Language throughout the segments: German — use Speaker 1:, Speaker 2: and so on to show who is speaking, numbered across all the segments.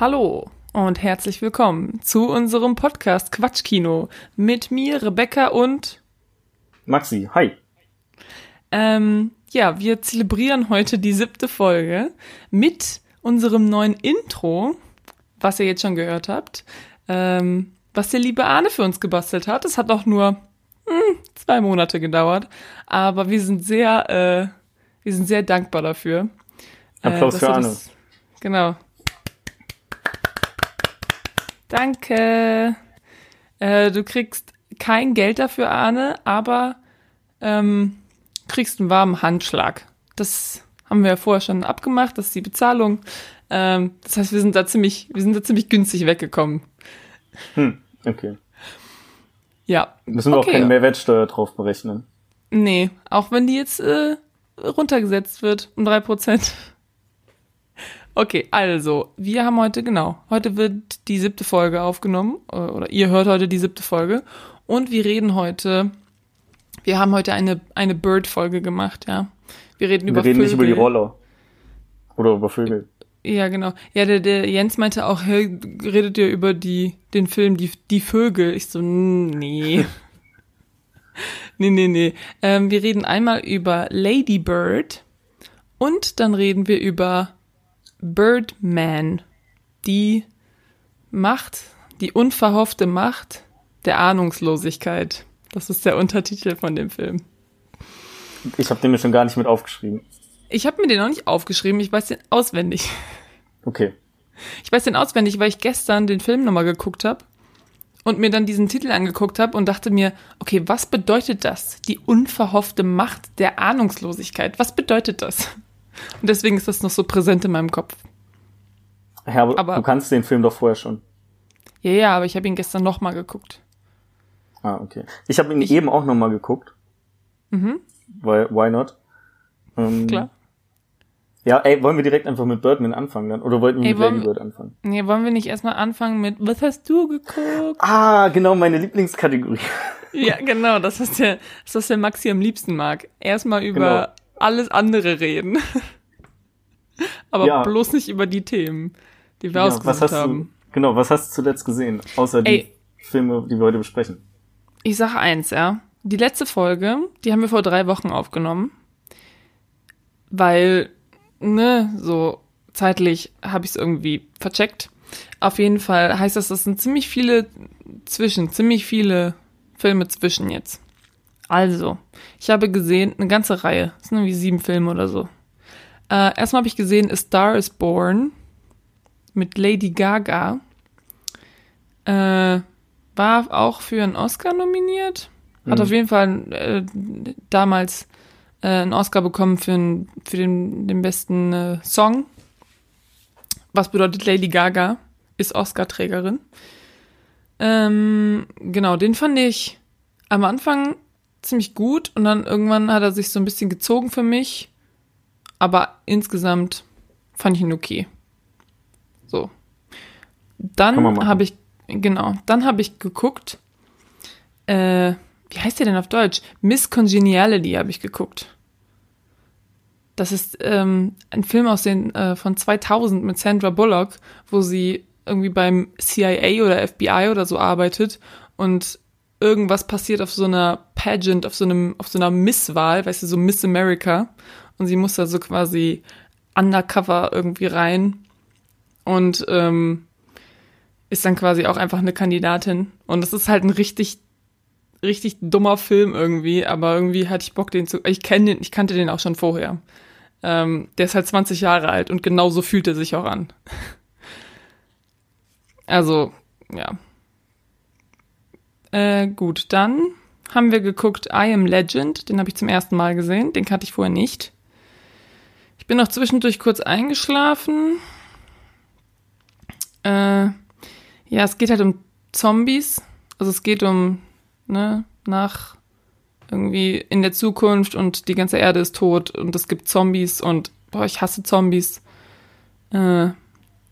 Speaker 1: Hallo und herzlich willkommen zu unserem Podcast Quatschkino mit mir, Rebecca und
Speaker 2: Maxi. Hi.
Speaker 1: Ähm, ja, wir zelebrieren heute die siebte Folge mit unserem neuen Intro, was ihr jetzt schon gehört habt, ähm, was der liebe Arne für uns gebastelt hat. Es hat auch nur hm, zwei Monate gedauert, aber wir sind sehr, äh, wir sind sehr dankbar dafür.
Speaker 2: Applaus äh, für Arne. Das,
Speaker 1: genau, Danke. Äh, du kriegst kein Geld dafür, Arne, aber ähm, kriegst einen warmen Handschlag. Das haben wir ja vorher schon abgemacht, das ist die Bezahlung. Ähm, das heißt, wir sind da ziemlich, wir sind da ziemlich günstig weggekommen.
Speaker 2: Hm, okay.
Speaker 1: Ja.
Speaker 2: Müssen wir okay. auch keine Mehrwertsteuer drauf berechnen.
Speaker 1: Nee, auch wenn die jetzt äh, runtergesetzt wird um drei Prozent. Okay, also, wir haben heute, genau, heute wird die siebte Folge aufgenommen, äh, oder ihr hört heute die siebte Folge. Und wir reden heute, wir haben heute eine, eine Bird-Folge gemacht, ja. Wir reden
Speaker 2: wir
Speaker 1: über
Speaker 2: reden
Speaker 1: Vögel.
Speaker 2: nicht über die Roller. Oder über Vögel.
Speaker 1: Ja, genau. Ja, der, der Jens meinte auch, hey, redet ihr über die, den Film Die, die Vögel? Ich so, nee. nee, nee, nee. Ähm, wir reden einmal über Lady Bird und dann reden wir über Birdman. Die Macht, die unverhoffte Macht der Ahnungslosigkeit. Das ist der Untertitel von dem Film.
Speaker 2: Ich habe den mir schon gar nicht mit aufgeschrieben.
Speaker 1: Ich habe mir den noch nicht aufgeschrieben, ich weiß den auswendig.
Speaker 2: Okay.
Speaker 1: Ich weiß den auswendig, weil ich gestern den Film nochmal geguckt habe und mir dann diesen Titel angeguckt habe und dachte mir, okay, was bedeutet das? Die unverhoffte Macht der Ahnungslosigkeit. Was bedeutet das? Und deswegen ist das noch so präsent in meinem Kopf.
Speaker 2: Ja, aber, aber du kannst den Film doch vorher schon.
Speaker 1: Ja, ja, aber ich habe ihn gestern nochmal geguckt.
Speaker 2: Ah, okay. Ich habe ihn ich, eben auch nochmal geguckt.
Speaker 1: Mhm.
Speaker 2: Weil, why not?
Speaker 1: Ähm, Klar.
Speaker 2: Ja, ey, wollen wir direkt einfach mit Birdman anfangen dann? Oder wollten wir ey, mit Lady Bird anfangen?
Speaker 1: Nee, wollen wir nicht erstmal anfangen mit, was hast du geguckt?
Speaker 2: Ah, genau, meine Lieblingskategorie.
Speaker 1: ja, genau, das ist der, das ist der Maxi am liebsten mag. Erstmal über genau alles andere reden. Aber ja. bloß nicht über die Themen, die wir ja, ausgesucht haben.
Speaker 2: Du, genau, was hast du zuletzt gesehen, außer die Ey, Filme, die wir heute besprechen?
Speaker 1: Ich sag eins, ja. Die letzte Folge, die haben wir vor drei Wochen aufgenommen. Weil, ne, so zeitlich habe ich es irgendwie vercheckt. Auf jeden Fall heißt das, das sind ziemlich viele zwischen, ziemlich viele Filme zwischen jetzt. Also, ich habe gesehen, eine ganze Reihe. Das sind irgendwie sieben Filme oder so. Äh, erstmal habe ich gesehen A Star is Born mit Lady Gaga. Äh, war auch für einen Oscar nominiert. Hat mhm. auf jeden Fall äh, damals äh, einen Oscar bekommen für, ein, für den, den besten äh, Song. Was bedeutet Lady Gaga ist Oscar-Trägerin. Ähm, genau, den fand ich am Anfang ziemlich gut und dann irgendwann hat er sich so ein bisschen gezogen für mich. Aber insgesamt fand ich ihn okay. So. Dann habe ich, genau, dann habe ich geguckt, äh, wie heißt der denn auf Deutsch? Miss Congeniality habe ich geguckt. Das ist ähm, ein Film aus den äh, von 2000 mit Sandra Bullock, wo sie irgendwie beim CIA oder FBI oder so arbeitet und irgendwas passiert auf so einer Pageant, auf so einem, auf so einer Misswahl, weißt du, so Miss America. Und sie muss da so quasi undercover irgendwie rein und ähm, ist dann quasi auch einfach eine Kandidatin. Und das ist halt ein richtig, richtig dummer Film irgendwie, aber irgendwie hatte ich Bock, den zu. Ich kenne den, ich kannte den auch schon vorher. Ähm, der ist halt 20 Jahre alt und genauso fühlt er sich auch an. also, ja, äh, gut, dann haben wir geguckt I Am Legend. Den habe ich zum ersten Mal gesehen. Den kannte ich vorher nicht. Ich bin noch zwischendurch kurz eingeschlafen. Äh, ja, es geht halt um Zombies. Also es geht um, ne, nach irgendwie in der Zukunft und die ganze Erde ist tot und es gibt Zombies und boah, ich hasse Zombies. Äh,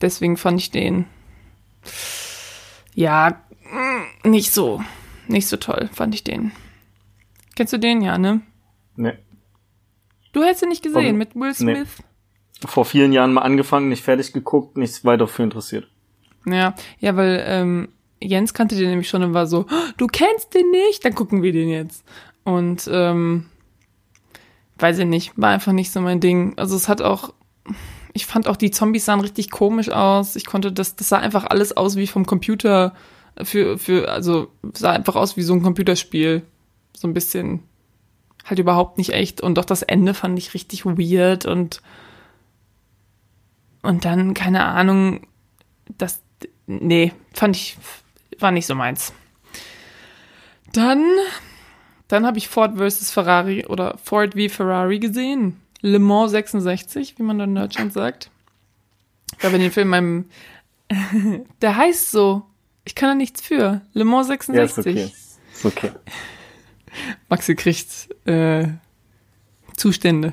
Speaker 1: deswegen fand ich den ja nicht so, nicht so toll, fand ich den. Kennst du den, ja, ne?
Speaker 2: Nee.
Speaker 1: Du hättest ihn nicht gesehen Von, mit Will Smith?
Speaker 2: Nee. Vor vielen Jahren mal angefangen, nicht fertig geguckt, nichts weiter für interessiert.
Speaker 1: Ja, ja, weil ähm, Jens kannte den nämlich schon und war so, oh, du kennst den nicht, dann gucken wir den jetzt. Und ähm, weiß ich nicht, war einfach nicht so mein Ding. Also es hat auch, ich fand auch die Zombies sahen richtig komisch aus. Ich konnte das, das sah einfach alles aus wie vom Computer für, für, also sah einfach aus wie so ein Computerspiel. So ein bisschen halt überhaupt nicht echt. Und auch das Ende fand ich richtig weird und und dann, keine Ahnung, das, nee, fand ich, war nicht so meins. Dann, dann habe ich Ford vs. Ferrari oder Ford wie Ferrari gesehen. Le Mans 66, wie man dann in Deutschland sagt. Ich habe den Film meinem, der heißt so. Ich kann da nichts für. Le Mans 66. Ja, ist okay. Ist okay. Maxi kriegt äh, Zustände.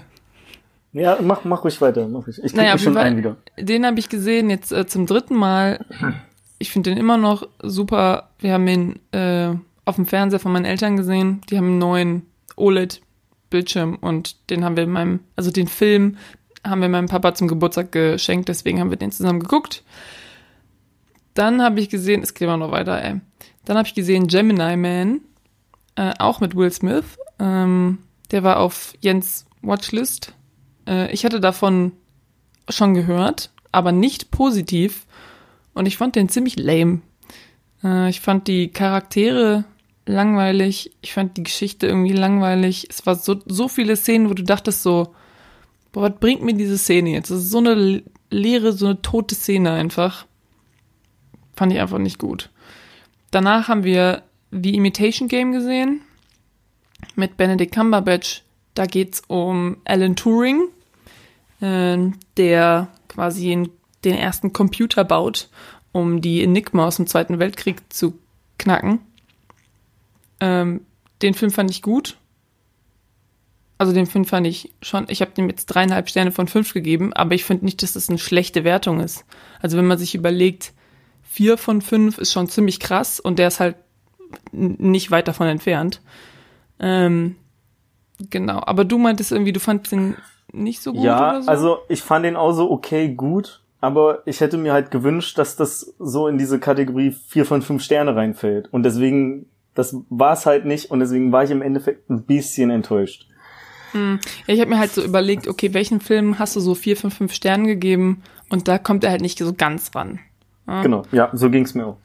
Speaker 2: Ja, mach, mach ruhig weiter. Mach ruhig. Ich naja, schon
Speaker 1: ein wieder. Den habe ich gesehen jetzt äh, zum dritten Mal. Ich finde den immer noch super. Wir haben ihn äh, auf dem Fernseher von meinen Eltern gesehen. Die haben einen neuen OLED-Bildschirm und den haben wir meinem, also den Film haben wir meinem Papa zum Geburtstag geschenkt, deswegen haben wir den zusammen geguckt. Dann habe ich gesehen, es geht immer noch weiter, ey. Dann habe ich gesehen Gemini Man, äh, auch mit Will Smith. Ähm, der war auf Jens Watchlist äh, ich hatte davon schon gehört, aber nicht positiv. Und ich fand den ziemlich lame. Äh, ich fand die Charaktere langweilig. Ich fand die Geschichte irgendwie langweilig. Es war so, so viele Szenen, wo du dachtest so, boah, was bringt mir diese Szene jetzt? Das ist so eine leere, so eine tote Szene einfach. Fand ich einfach nicht gut. Danach haben wir The Imitation Game gesehen mit Benedict Cumberbatch da geht's um Alan Turing, äh, der quasi den ersten Computer baut, um die Enigma aus dem Zweiten Weltkrieg zu knacken. Ähm, den Film fand ich gut. Also den Film fand ich schon, ich habe dem jetzt dreieinhalb Sterne von fünf gegeben, aber ich finde nicht, dass das eine schlechte Wertung ist. Also wenn man sich überlegt, vier von fünf ist schon ziemlich krass und der ist halt nicht weit davon entfernt. Ähm, Genau, aber du meintest irgendwie, du fandest den nicht so gut
Speaker 2: ja,
Speaker 1: oder so?
Speaker 2: also ich fand den auch so okay gut, aber ich hätte mir halt gewünscht, dass das so in diese Kategorie vier von fünf Sterne reinfällt. Und deswegen, das war es halt nicht und deswegen war ich im Endeffekt ein bisschen enttäuscht.
Speaker 1: Hm. Ja, ich habe mir halt so überlegt, okay, welchen Film hast du so vier von fünf Sternen gegeben? Und da kommt er halt nicht so ganz ran.
Speaker 2: Ja? Genau, ja, so ging's mir auch.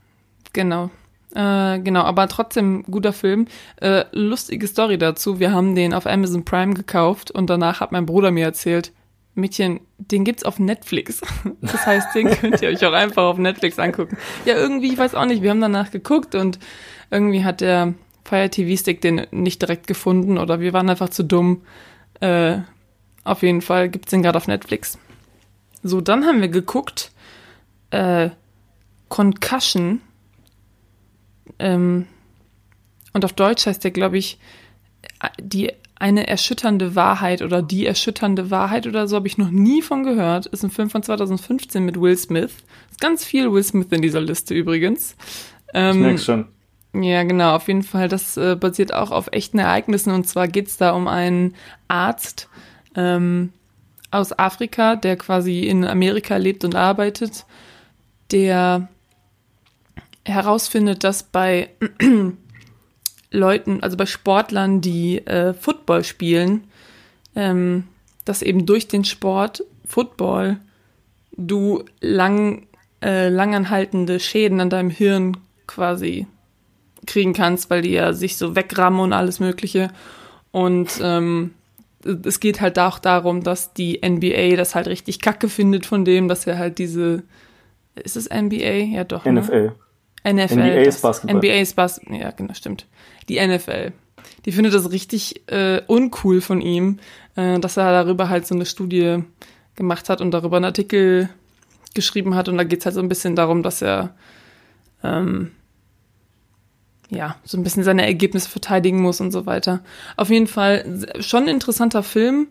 Speaker 1: Genau. Äh, genau, aber trotzdem guter Film. Äh, lustige Story dazu. Wir haben den auf Amazon Prime gekauft und danach hat mein Bruder mir erzählt, Mädchen, den gibt's auf Netflix. Das heißt, den könnt ihr euch auch einfach auf Netflix angucken. Ja, irgendwie, ich weiß auch nicht, wir haben danach geguckt und irgendwie hat der Fire TV Stick den nicht direkt gefunden oder wir waren einfach zu dumm. Äh, auf jeden Fall gibt's den gerade auf Netflix. So, dann haben wir geguckt, äh, Concussion ähm, und auf Deutsch heißt der, glaube ich, die eine erschütternde Wahrheit oder die erschütternde Wahrheit oder so habe ich noch nie von gehört. Ist ein Film von 2015 mit Will Smith. Ist ganz viel Will Smith in dieser Liste übrigens.
Speaker 2: Ähm, ich schon.
Speaker 1: Ja, genau, auf jeden Fall. Das äh, basiert auch auf echten Ereignissen. Und zwar geht es da um einen Arzt ähm, aus Afrika, der quasi in Amerika lebt und arbeitet, der herausfindet, dass bei Leuten, also bei Sportlern, die äh, Football spielen, ähm, dass eben durch den Sport Football du lang, äh, langanhaltende Schäden an deinem Hirn quasi kriegen kannst, weil die ja sich so wegrammen und alles Mögliche. Und ähm, es geht halt auch darum, dass die NBA das halt richtig kacke findet von dem, dass er halt diese. Ist es NBA? Ja, doch.
Speaker 2: NFL. Ne?
Speaker 1: NFL.
Speaker 2: NBA ist Basketball.
Speaker 1: NBA ist Basketball. Ja, genau, stimmt. Die NFL. Die findet das richtig äh, uncool von ihm, äh, dass er darüber halt so eine Studie gemacht hat und darüber einen Artikel geschrieben hat. Und da geht es halt so ein bisschen darum, dass er ähm, ja, so ein bisschen seine Ergebnisse verteidigen muss und so weiter. Auf jeden Fall schon ein interessanter Film.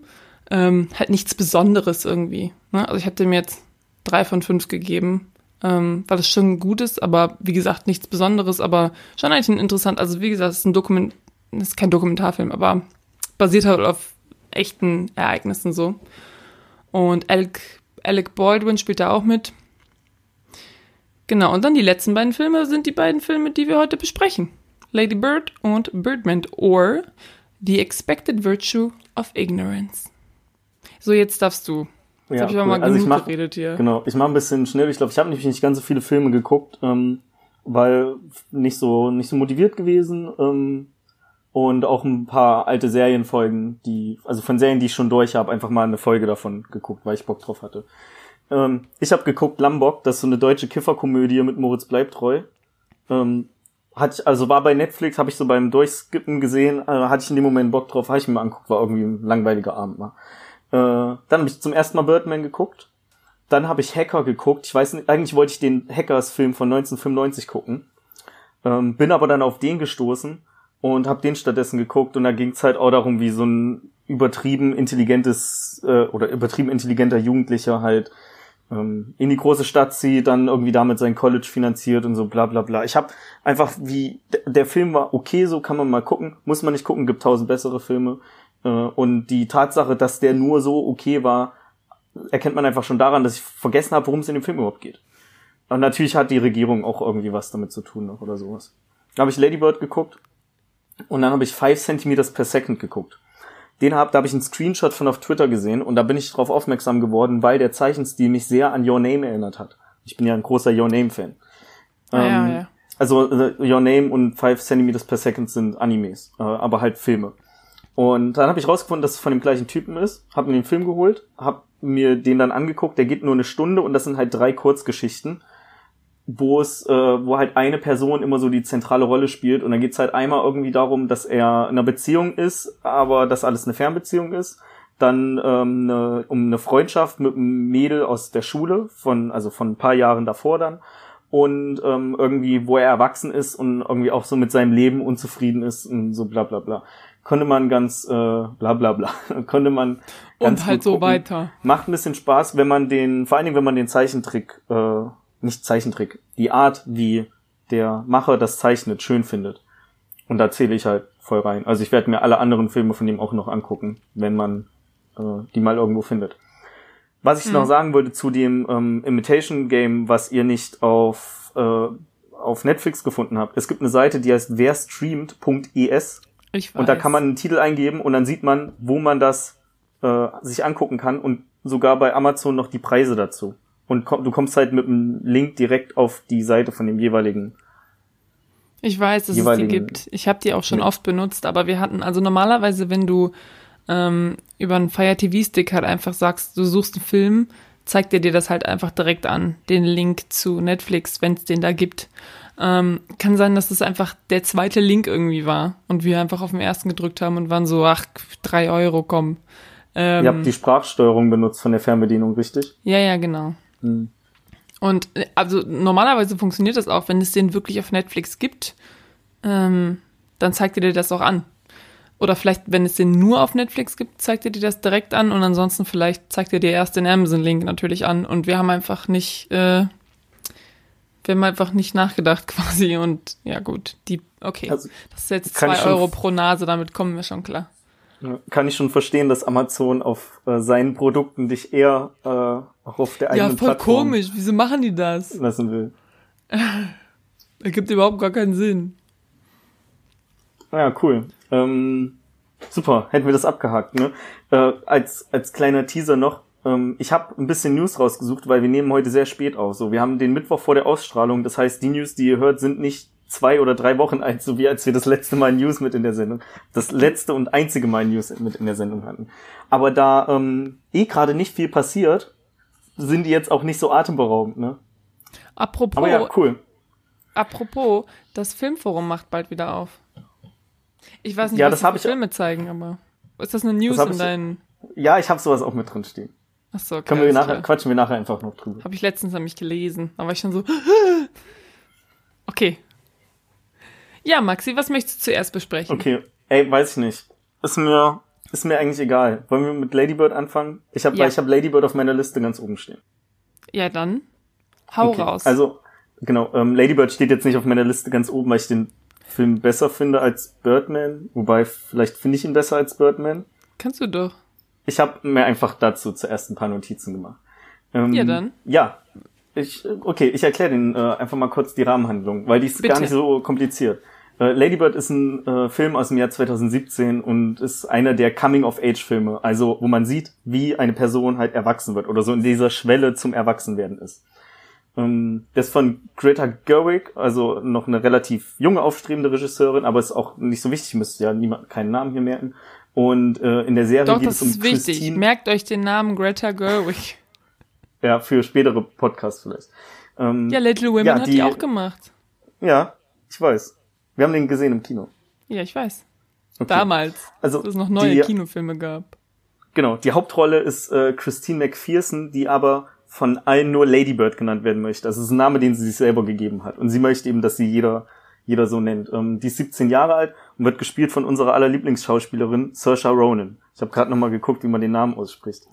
Speaker 1: Ähm, halt nichts Besonderes irgendwie. Ne? Also ich hatte mir jetzt drei von fünf gegeben ähm, weil es schon gut ist, aber wie gesagt, nichts Besonderes, aber schon eigentlich interessant, also wie gesagt, es ist ein Dokument, es ist kein Dokumentarfilm, aber basiert halt auf echten Ereignissen so. Und Alec, Alec Baldwin spielt da auch mit. Genau, und dann die letzten beiden Filme sind die beiden Filme, die wir heute besprechen. Lady Bird und Birdman or The Expected Virtue of Ignorance. So, jetzt darfst du. Jetzt
Speaker 2: Ja,
Speaker 1: habe ich aber
Speaker 2: cool.
Speaker 1: mal
Speaker 2: Also ich mach-
Speaker 1: geredet hier.
Speaker 2: Genau, ich mache ein bisschen schnell. Ich glaube, ich habe nämlich nicht ganz so viele Filme geguckt, ähm, weil nicht so nicht so motiviert gewesen ähm, und auch ein paar alte Serienfolgen, die also von Serien, die ich schon durch habe, einfach mal eine Folge davon geguckt, weil ich Bock drauf hatte. Ähm, ich habe geguckt Lambok, das ist so eine deutsche Kifferkomödie mit Moritz Bleibtreu. Ähm, hat ich, also war bei Netflix, habe ich so beim Durchskippen gesehen, äh, hatte ich in dem Moment Bock drauf, habe ich mir mal angeguckt, war irgendwie ein langweiliger Abend mal. Äh, dann habe ich zum ersten Mal Birdman geguckt. Dann habe ich Hacker geguckt. Ich weiß nicht, eigentlich wollte ich den Hackers-Film von 1995 gucken. Ähm, bin aber dann auf den gestoßen und habe den stattdessen geguckt und da ging es halt auch darum, wie so ein übertrieben intelligentes äh, oder übertrieben intelligenter Jugendlicher halt ähm, in die große Stadt zieht, dann irgendwie damit sein College finanziert und so bla bla bla. Ich habe einfach wie der Film war okay, so kann man mal gucken, muss man nicht gucken, gibt tausend bessere Filme äh, und die Tatsache, dass der nur so okay war, erkennt man einfach schon daran, dass ich vergessen habe, worum es in dem Film überhaupt geht. Und natürlich hat die Regierung auch irgendwie was damit zu tun noch oder sowas. Da habe ich Lady Bird geguckt und dann habe ich 5 Centimeters per Second geguckt. Den hab, da habe ich einen Screenshot von auf Twitter gesehen und da bin ich drauf aufmerksam geworden, weil der Zeichenstil mich sehr an Your Name erinnert hat. Ich bin ja ein großer Your Name Fan.
Speaker 1: Ah,
Speaker 2: Ähm,
Speaker 1: ja.
Speaker 2: Also äh, Your Name und 5 Centimeters per Second sind Animes, äh, aber halt Filme. Und dann habe ich rausgefunden, dass es von dem gleichen Typen ist, habe mir den Film geholt, habe mir den dann angeguckt, der geht nur eine Stunde und das sind halt drei Kurzgeschichten, wo es, äh, wo halt eine Person immer so die zentrale Rolle spielt und dann geht's halt einmal irgendwie darum, dass er in einer Beziehung ist, aber dass alles eine Fernbeziehung ist. Dann ähm, eine, um eine Freundschaft mit einem Mädel aus der Schule von, also von ein paar Jahren davor dann und ähm, irgendwie, wo er erwachsen ist und irgendwie auch so mit seinem Leben unzufrieden ist und so bla bla bla. Konnte man ganz äh, bla bla bla. Konnte man
Speaker 1: Und halt so
Speaker 2: gucken.
Speaker 1: weiter.
Speaker 2: Macht ein bisschen Spaß, wenn man den, vor allen Dingen, wenn man den Zeichentrick, äh, nicht Zeichentrick, die Art, wie der Macher das zeichnet, schön findet. Und da zähle ich halt voll rein. Also ich werde mir alle anderen Filme von dem auch noch angucken, wenn man äh, die mal irgendwo findet. Was ich noch sagen wollte zu dem ähm, Imitation Game, was ihr nicht auf, äh, auf Netflix gefunden habt. Es gibt eine Seite, die heißt werstreamt.es
Speaker 1: Ich weiß.
Speaker 2: und da kann man einen Titel eingeben und dann sieht man, wo man das äh, sich angucken kann und sogar bei Amazon noch die Preise dazu. Und komm, du kommst halt mit einem Link direkt auf die Seite von dem jeweiligen.
Speaker 1: Ich weiß, dass es die gibt. Ich habe die auch schon
Speaker 2: Ja.
Speaker 1: oft benutzt, aber wir hatten, also normalerweise, wenn du ähm, über einen Fire TV-Stick halt einfach sagst, du suchst einen Film, zeigt er dir das halt einfach direkt an, den Link zu Netflix, wenn es den da gibt. Ähm, kann sein, dass das einfach der zweite Link irgendwie war und wir einfach auf den ersten gedrückt haben und waren so, ach, drei Euro, komm. Ähm,
Speaker 2: Ihr habt die Sprachsteuerung benutzt von der Fernbedienung, richtig?
Speaker 1: ja, ja, genau.
Speaker 2: Hm.
Speaker 1: Und äh, also normalerweise funktioniert das auch, wenn es den wirklich auf Netflix gibt, ähm, dann zeigt er dir das auch an. Oder vielleicht, wenn es den nur auf Netflix gibt, zeigt er dir das direkt an und ansonsten vielleicht zeigt er dir erst den Amazon-Link natürlich an. Und wir haben einfach nicht, äh, wir haben einfach nicht nachgedacht quasi und ja gut, die, okay,
Speaker 2: Also,
Speaker 1: das ist jetzt
Speaker 2: kann ich
Speaker 1: zwei
Speaker 2: schon
Speaker 1: Euro
Speaker 2: f-
Speaker 1: pro Nase, damit kommen wir schon klar.
Speaker 2: Ja, Kann ich schon verstehen, dass Amazon auf äh, seinen Produkten dich eher äh, auch auf der
Speaker 1: Ja,
Speaker 2: eigenen
Speaker 1: voll
Speaker 2: Plattform
Speaker 1: komisch, wieso machen die das?
Speaker 2: lassen will.
Speaker 1: Ergibt überhaupt gar keinen Sinn.
Speaker 2: Ja, cool. Ähm, super, hätten wir das abgehakt. Ne? Äh, als, als kleiner Teaser noch, ich habe ein bisschen News rausgesucht, weil wir nehmen heute sehr spät auf. So, wir haben den Mittwoch vor der Ausstrahlung. Das heißt, die News, die ihr hört, sind nicht zwei oder drei Wochen alt, so wie als wir das letzte Mal News mit in der Sendung, das letzte und einzige Mal News mit in der Sendung hatten. Aber da ähm, eh gerade nicht viel passiert, sind die jetzt auch nicht so atemberaubend. Ne?
Speaker 1: Apropos,
Speaker 2: Aber ja, cool.
Speaker 1: Apropos, das Filmforum macht bald wieder auf. Ich weiß nicht,
Speaker 2: Ja,
Speaker 1: was
Speaker 2: das
Speaker 1: die Filme zeigen, aber ist das eine News
Speaker 2: hab
Speaker 1: in deinen?
Speaker 2: Ja, ich habe sowas auch mit drin stehen.
Speaker 1: Achso, okay,
Speaker 2: Können wir nachher,
Speaker 1: klar.
Speaker 2: quatschen wir nachher einfach noch drüber.
Speaker 1: Habe ich letztens nämlich gelesen. Da war ich schon so. Okay. Ja, Maxi, was möchtest du zuerst besprechen?
Speaker 2: Okay, ey, weiß ich nicht. Ist mir, ist mir eigentlich egal. Wollen wir mit Ladybird anfangen? Ich habe,
Speaker 1: Ja.
Speaker 2: ich habe Ladybird auf meiner Liste ganz oben stehen.
Speaker 1: Ja, dann hau
Speaker 2: Okay,
Speaker 1: raus.
Speaker 2: Also, genau, ähm, Ladybird steht jetzt nicht auf meiner Liste ganz oben, weil ich den Film besser finde als Birdman. Wobei, vielleicht finde ich ihn besser als Birdman.
Speaker 1: Kannst du doch.
Speaker 2: Ich habe mir einfach dazu zuerst ein paar Notizen gemacht. Ähm,
Speaker 1: Ja, dann.
Speaker 2: Ja. ich, okay, ich erkläre den äh, einfach mal kurz die Rahmenhandlung, weil die ist
Speaker 1: Bitte.
Speaker 2: gar nicht so kompliziert. Äh, Lady Bird ist ein äh, Film aus dem Jahr 2017 und ist einer der Coming-of-Age-Filme, also wo man sieht, wie eine Person halt erwachsen wird oder so in dieser Schwelle zum Erwachsenwerden ist. Ähm, das ist von Greta Gerwig, also noch eine relativ junge, aufstrebende Regisseurin, aber ist auch nicht so wichtig, müsste ja niemand keinen Namen hier merken. Und äh, in der Serie
Speaker 1: Doch,
Speaker 2: geht
Speaker 1: das
Speaker 2: es um
Speaker 1: ist wichtig.
Speaker 2: Christine.
Speaker 1: Merkt euch den Namen Greta Gerwig.
Speaker 2: Ja, für spätere Podcasts vielleicht. Ähm,
Speaker 1: Ja, Little Women
Speaker 2: Ja,
Speaker 1: hat
Speaker 2: die-
Speaker 1: die auch gemacht.
Speaker 2: ja, ich weiß. Wir haben den gesehen im Kino.
Speaker 1: Ja, ich weiß.
Speaker 2: Okay.
Speaker 1: Damals,
Speaker 2: Also
Speaker 1: als es noch neue
Speaker 2: die,
Speaker 1: Kinofilme gab.
Speaker 2: Genau, die Hauptrolle ist äh, Christine McPherson, die aber von allen nur Lady Bird genannt werden möchte. Das ist ein Name, den sie sich selber gegeben hat. Und sie möchte eben, dass sie jeder, jeder so nennt. Ähm, die ist 17 Jahre alt und wird gespielt von unserer aller Lieblingsschauspielerin Saoirse Ronan. Ich habe gerade nochmal geguckt, wie man den Namen ausspricht.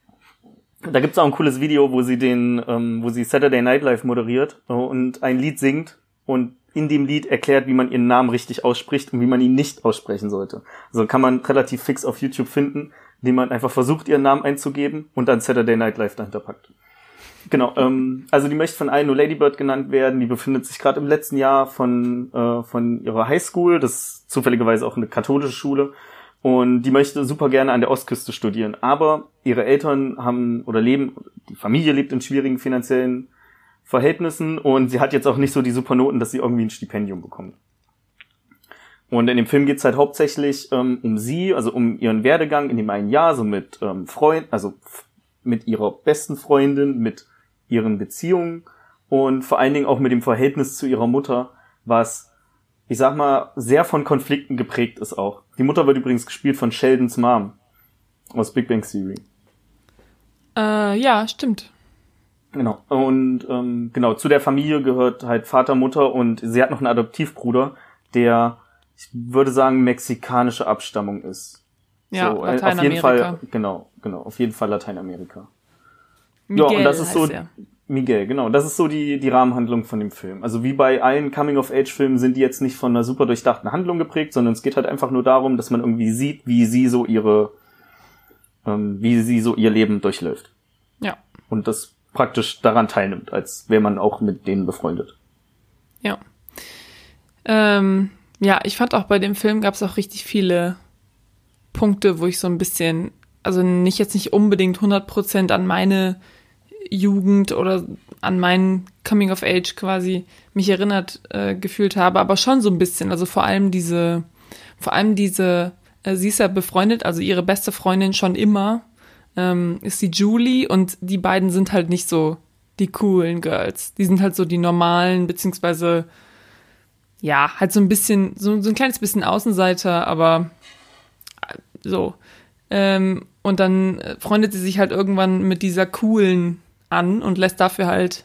Speaker 2: da gibt's auch ein cooles Video, wo sie den, ähm, wo sie Saturday Night Live moderiert äh, und ein Lied singt und in dem Lied erklärt, wie man ihren Namen richtig ausspricht und wie man ihn nicht aussprechen sollte. Also kann man relativ fix auf YouTube finden, indem man einfach versucht, ihren Namen einzugeben und dann Saturday Night Live dahinter packt. Genau, ähm, also die möchte von allen nur Ladybird genannt werden. Die befindet sich gerade im letzten Jahr von, äh, von ihrer Highschool. Das ist zufälligerweise auch eine katholische Schule. Und die möchte super gerne an der Ostküste studieren. Aber ihre Eltern haben oder leben, die Familie lebt in schwierigen finanziellen Verhältnissen und sie hat jetzt auch nicht so die Supernoten, dass sie irgendwie ein Stipendium bekommt. Und in dem Film geht's halt hauptsächlich ähm, um sie, also um ihren Werdegang in dem einen Jahr, so mit ähm, Freund, also mit ihrer besten Freundin, mit ihren Beziehungen und vor allen Dingen auch mit dem Verhältnis zu ihrer Mutter, was ich sag mal sehr von Konflikten geprägt ist auch. Die Mutter wird übrigens gespielt von Sheldons Mom aus Big Bang Theory.
Speaker 1: Äh, ja, stimmt.
Speaker 2: Genau. Und ähm, genau, zu der Familie gehört halt Vater, Mutter und sie hat noch einen Adoptivbruder, der, ich würde sagen, mexikanische Abstammung ist.
Speaker 1: Ja,
Speaker 2: so, äh, auf jeden
Speaker 1: Lateinamerika.
Speaker 2: Fall, genau, genau, auf jeden Fall Lateinamerika.
Speaker 1: Miguel
Speaker 2: ja, und das ist so,
Speaker 1: er.
Speaker 2: Miguel, genau, das ist so die, die Rahmenhandlung von dem Film. Also wie bei allen Coming-of-Age-Filmen sind die jetzt nicht von einer super durchdachten Handlung geprägt, sondern es geht halt einfach nur darum, dass man irgendwie sieht, wie sie so ihre, ähm, wie sie so ihr Leben durchläuft.
Speaker 1: Ja,
Speaker 2: Und das praktisch daran teilnimmt, als wäre man auch mit denen befreundet.
Speaker 1: ja. Ähm, ja, ich fand auch bei dem Film gab es auch richtig viele Punkte, wo ich so ein bisschen, also nicht jetzt nicht unbedingt 100% an meine Jugend oder an meinen Coming of Age quasi mich erinnert äh, gefühlt habe, aber schon so ein bisschen. Also vor allem diese, vor allem diese, äh, sie ist ja befreundet, also ihre beste Freundin schon immer, ähm, ist die Julie und die beiden sind halt nicht so die coolen Girls. Die sind halt so die normalen, beziehungsweise ja, halt so ein bisschen, so, so ein kleines bisschen Außenseiter, aber äh, so. Ähm, und dann äh, freundet sie sich halt irgendwann mit dieser coolen an und lässt dafür halt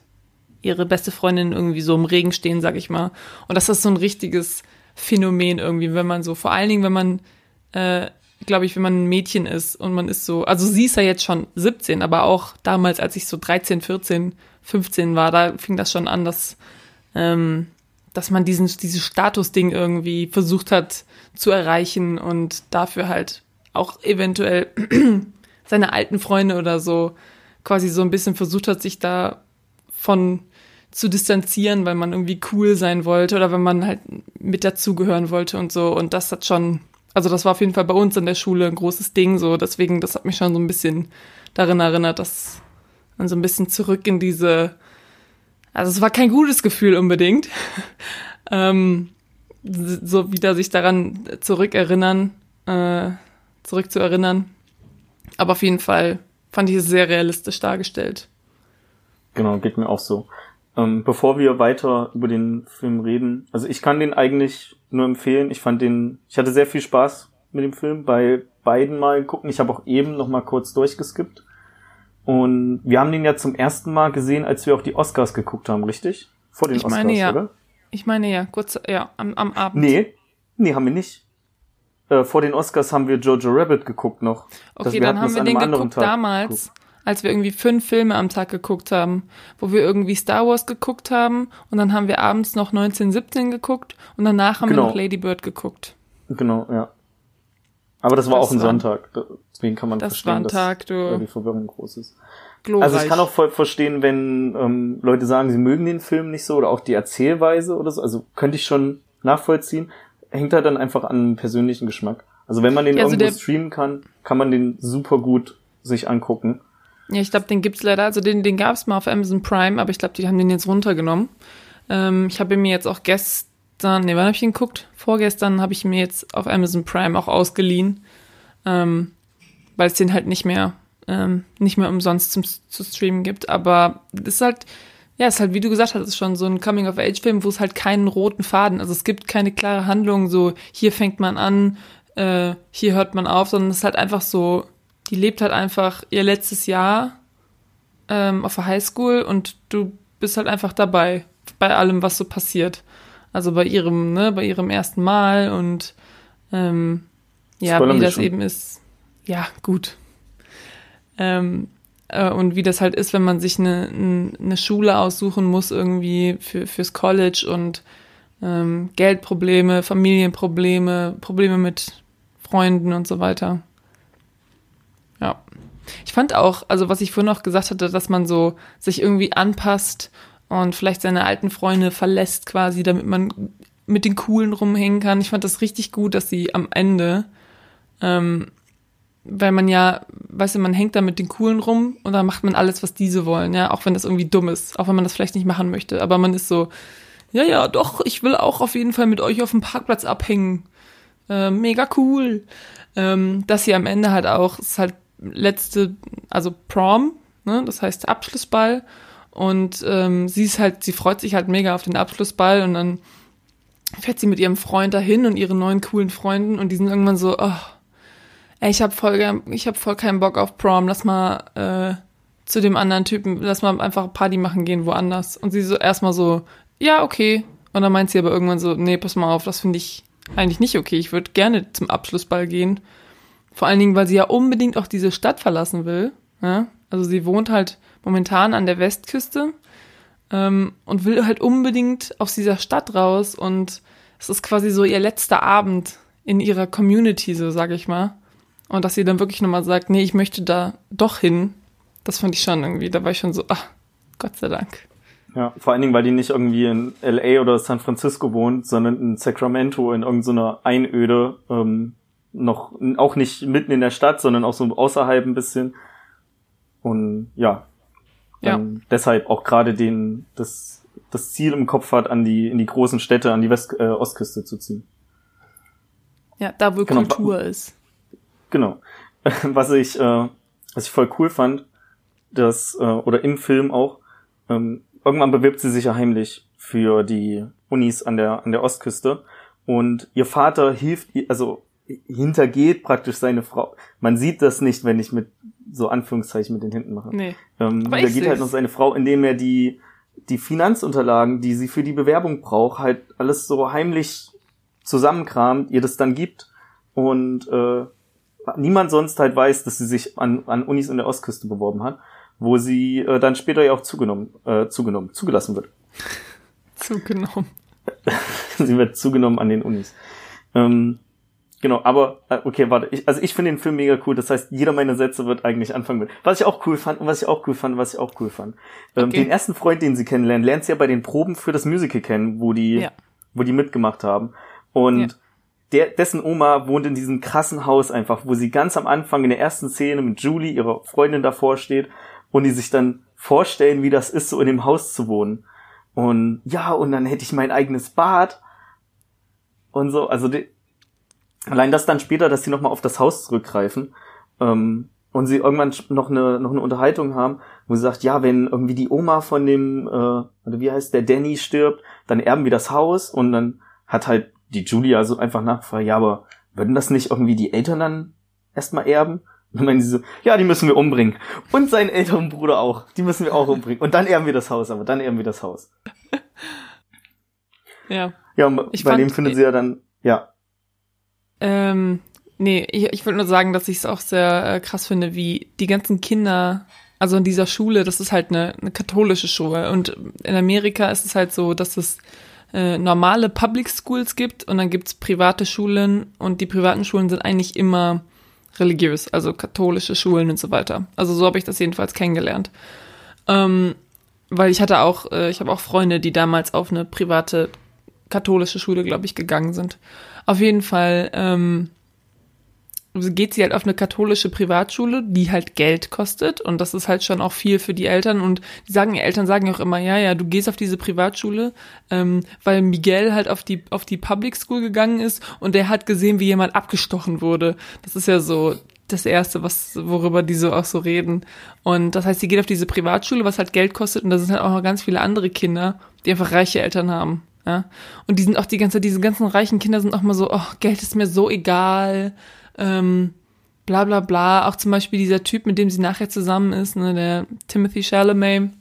Speaker 1: ihre beste Freundin irgendwie so im Regen stehen, sag ich mal. Und das ist so ein richtiges Phänomen irgendwie, wenn man so, vor allen Dingen, wenn man, äh, glaube ich, wenn man ein Mädchen ist und man ist so, also sie ist ja jetzt schon 17, aber auch damals, als ich so 13, 14, 15 war, da fing das schon an, dass, ähm, dass man diesen, dieses Statusding irgendwie versucht hat zu erreichen und dafür halt auch eventuell seine alten Freunde oder so quasi so ein bisschen versucht hat, sich da von zu distanzieren, weil man irgendwie cool sein wollte oder wenn man halt mit dazugehören wollte und so. Und das hat schon, also das war auf jeden Fall bei uns in der Schule ein großes Ding so. Deswegen, das hat mich schon so ein bisschen darin erinnert, dass man so ein bisschen zurück in diese, also es war kein gutes Gefühl unbedingt, ähm, so wieder sich daran zurückerinnern, äh, zurückzuerinnern. Aber auf jeden Fall fand ich es sehr realistisch dargestellt.
Speaker 2: Genau, geht mir auch so. Ähm, bevor wir weiter über den Film reden, also ich kann den eigentlich nur empfehlen. Ich fand den, ich hatte sehr viel Spaß mit dem Film bei beiden Mal gucken. Ich habe auch eben noch mal kurz durchgeskippt. Und wir haben den ja zum ersten Mal gesehen, als wir auch die Oscars geguckt haben, richtig? Vor den
Speaker 1: Ich
Speaker 2: Oscars,
Speaker 1: meine, ja.
Speaker 2: oder?
Speaker 1: Ich meine ja, kurz, ja, am, am Abend.
Speaker 2: Nee, nee, haben wir nicht. Äh, vor den Oscars haben wir Jojo Rabbit geguckt noch. Das-
Speaker 1: Okay,
Speaker 2: wir
Speaker 1: dann haben wir den geguckt
Speaker 2: Tag
Speaker 1: damals, als wir irgendwie fünf Filme am Tag geguckt haben, wo wir irgendwie Star Wars geguckt haben und dann haben wir abends noch 1917 geguckt und danach haben
Speaker 2: Genau.
Speaker 1: wir noch Lady Bird geguckt.
Speaker 2: Genau, ja. Aber das war
Speaker 1: Das
Speaker 2: auch ein
Speaker 1: war-
Speaker 2: Sonntag. Deswegen kann man
Speaker 1: Das war
Speaker 2: verstehen,
Speaker 1: ein
Speaker 2: dass
Speaker 1: Tag, du.
Speaker 2: die Verwirrung groß ist.
Speaker 1: Glorreich.
Speaker 2: Also ich kann auch voll verstehen, wenn ähm, Leute sagen, sie mögen den Film nicht so oder auch die Erzählweise oder so. Also könnte ich schon nachvollziehen. Hängt halt dann einfach an persönlichen Geschmack. Also wenn man den
Speaker 1: Ja, also
Speaker 2: irgendwo streamen kann, kann man den super gut sich angucken.
Speaker 1: Ja, ich glaube, den gibt's leider. Also den, den gab's mal auf Amazon Prime, aber ich glaube, die haben den jetzt runtergenommen. Ähm, ich habe mir jetzt auch gestern, nee, wann habe ich ihn geguckt? Vorgestern habe ich mir jetzt auf Amazon Prime auch ausgeliehen, ähm, weil es den halt nicht mehr, ähm, nicht mehr umsonst zum, zu streamen gibt. Aber das ist halt, ja, ist halt, wie du gesagt hast, ist schon so ein Coming-of-Age-Film, wo es halt keinen roten Faden, also es gibt keine klare Handlung, so hier fängt man an, äh, hier hört man auf, sondern es ist halt einfach so, die lebt halt einfach ihr letztes Jahr ähm, auf der Highschool und du bist halt einfach dabei bei allem, was so passiert. Also bei ihrem, ne, bei ihrem ersten Mal und ähm, ja, wie das
Speaker 2: schon.
Speaker 1: eben ist. Ja, gut. Ähm, äh, und wie das halt ist, wenn man sich eine, ein- eine Schule aussuchen muss irgendwie für, fürs College und ähm, Geldprobleme, Familienprobleme, Probleme mit Freunden und so weiter. Ja. Ich fand auch, also was ich vorhin noch gesagt hatte, dass man so sich irgendwie anpasst und vielleicht seine alten Freunde verlässt quasi, damit man mit den Coolen rumhängen kann. Ich fand das richtig gut, dass sie am Ende, ähm, weil man ja, weißt du, man hängt da mit den Coolen rum und dann macht man alles, was diese wollen, ja, auch wenn das irgendwie dumm ist, auch wenn man das vielleicht nicht machen möchte, aber man ist so, ja, ja, doch, ich will auch auf jeden Fall mit euch auf dem Parkplatz abhängen. Äh, mega cool. Ähm, dass sie am Ende halt auch, ist halt letzte, also Prom, ne, das heißt Abschlussball. Und ähm, sie ist halt, sie freut sich halt mega auf den Abschlussball und dann fährt sie mit ihrem Freund dahin und ihren neuen coolen Freunden und die sind irgendwann so, oh, ey, ich hab voll, ich hab voll keinen Bock auf Prom, lass mal äh, zu dem anderen Typen, lass mal einfach Party machen gehen woanders. Und sie so erstmal so, ja, okay. Und dann meint sie aber irgendwann so, nee, pass mal auf, das finde ich eigentlich nicht okay. Ich würde gerne zum Abschlussball gehen. Vor allen Dingen, weil sie ja unbedingt auch diese Stadt verlassen will. Ja? Also sie wohnt halt momentan an der Westküste ähm, und will halt unbedingt aus dieser Stadt raus. Und es ist quasi so ihr letzter Abend in ihrer Community, so sage ich mal. Und dass sie dann wirklich nochmal sagt, nee, ich möchte da doch hin. Das fand ich schon irgendwie, da war ich schon so, ach, Gott sei Dank.
Speaker 2: Ja, vor allen Dingen, weil die nicht irgendwie in LA oder San Francisco wohnt, sondern in Sacramento in irgendeiner Einöde, ähm, noch auch nicht mitten in der Stadt, sondern auch so außerhalb ein bisschen. Und ja, dann deshalb auch gerade den das das Ziel im Kopf hat, an die in die großen Städte, an die West äh, Ostküste zu ziehen.
Speaker 1: Ja, da wo
Speaker 2: Genau.
Speaker 1: Kultur ist.
Speaker 2: Genau. Was ich, äh, was ich voll cool fand, dass, äh, oder im Film auch, ähm, irgendwann bewirbt sie sich ja heimlich für die Unis an der, an der Ostküste und ihr Vater hilft ihr, also hintergeht praktisch seine Frau. Man sieht das nicht, wenn ich mit so Anführungszeichen mit den Hinten mache.
Speaker 1: Nee.
Speaker 2: Ähm,
Speaker 1: Aber
Speaker 2: da
Speaker 1: ich
Speaker 2: geht halt noch seine Frau, indem er die, die Finanzunterlagen, die sie für die Bewerbung braucht, halt alles so heimlich zusammenkramt, ihr das dann gibt und äh, niemand sonst halt weiß, dass sie sich an, an Unis in der Ostküste beworben hat, wo sie äh, dann später ja auch zugenommen, äh, zugenommen, zugelassen wird.
Speaker 1: Zugenommen.
Speaker 2: sie wird zugenommen an den Unis. Ähm, genau, aber äh, okay, warte, ich, also ich finde den Film mega cool. Das heißt, jeder meiner Sätze wird eigentlich anfangen mit. Was ich auch cool fand und was ich auch cool fand, was ich auch cool fand. Ähm,
Speaker 1: Okay.
Speaker 2: Den ersten Freund, den sie kennenlernen, lernt sie ja bei den Proben für das Musical kennen, wo die,
Speaker 1: Ja.
Speaker 2: wo die mitgemacht haben. Und
Speaker 1: Ja.
Speaker 2: Der, dessen Oma wohnt in diesem krassen Haus einfach, wo sie ganz am Anfang in der ersten Szene mit Julie, ihrer Freundin, davor steht und die sich dann vorstellen, wie das ist, so in dem Haus zu wohnen. Und ja, und dann hätte ich mein eigenes Bad und so. Also die, allein das dann später, dass sie nochmal auf das Haus zurückgreifen ähm, und sie irgendwann noch eine, noch eine Unterhaltung haben, wo sie sagt, ja, wenn irgendwie die Oma von dem, äh, oder wie heißt der, Danny stirbt, dann erben wir das Haus und dann hat halt die Julia so einfach nachgefragt, ja, aber würden das nicht irgendwie die Eltern dann erstmal erben? Und dann meinen sie so, ja, die müssen wir umbringen. Und seinen älteren Bruder auch. Die müssen wir auch umbringen. Und dann erben wir das Haus, aber dann erben wir das Haus.
Speaker 1: Ja.
Speaker 2: Ja, und
Speaker 1: Ich
Speaker 2: bei
Speaker 1: fand-
Speaker 2: dem findet sie ja dann, ja,
Speaker 1: Ähm, nee, ich, ich wollte nur sagen, dass ich es auch sehr äh, krass finde, wie die ganzen Kinder, also in dieser Schule, das ist halt eine, eine katholische Schule und in Amerika ist es halt so, dass es äh, normale Public Schools gibt und dann gibt's private Schulen und die privaten Schulen sind eigentlich immer religiös, also katholische Schulen und so weiter. Also so habe ich das jedenfalls kennengelernt. Ähm, weil ich hatte auch, äh, ich habe auch Freunde, die damals auf eine private katholische Schule, glaube ich, gegangen sind. Auf jeden Fall ähm, geht sie halt auf eine katholische Privatschule, die halt Geld kostet und das ist halt schon auch viel für die Eltern und die sagen, die Eltern sagen auch immer, ja, ja, du gehst auf diese Privatschule, ähm, weil Miguel halt auf die auf die Public School gegangen ist und der hat gesehen, wie jemand abgestochen wurde. Das ist ja so das erste, was worüber die so auch so reden und das heißt, sie geht auf diese Privatschule, was halt Geld kostet und da sind halt auch noch ganz viele andere Kinder, die einfach reiche Eltern haben. Ja? Und die sind auch die ganze, diese ganzen reichen Kinder sind auch mal so, oh, Geld ist mir so egal ähm, bla bla bla. Auch zum Beispiel dieser Typ, mit dem sie nachher zusammen ist, ne, der Timothy Chalamet.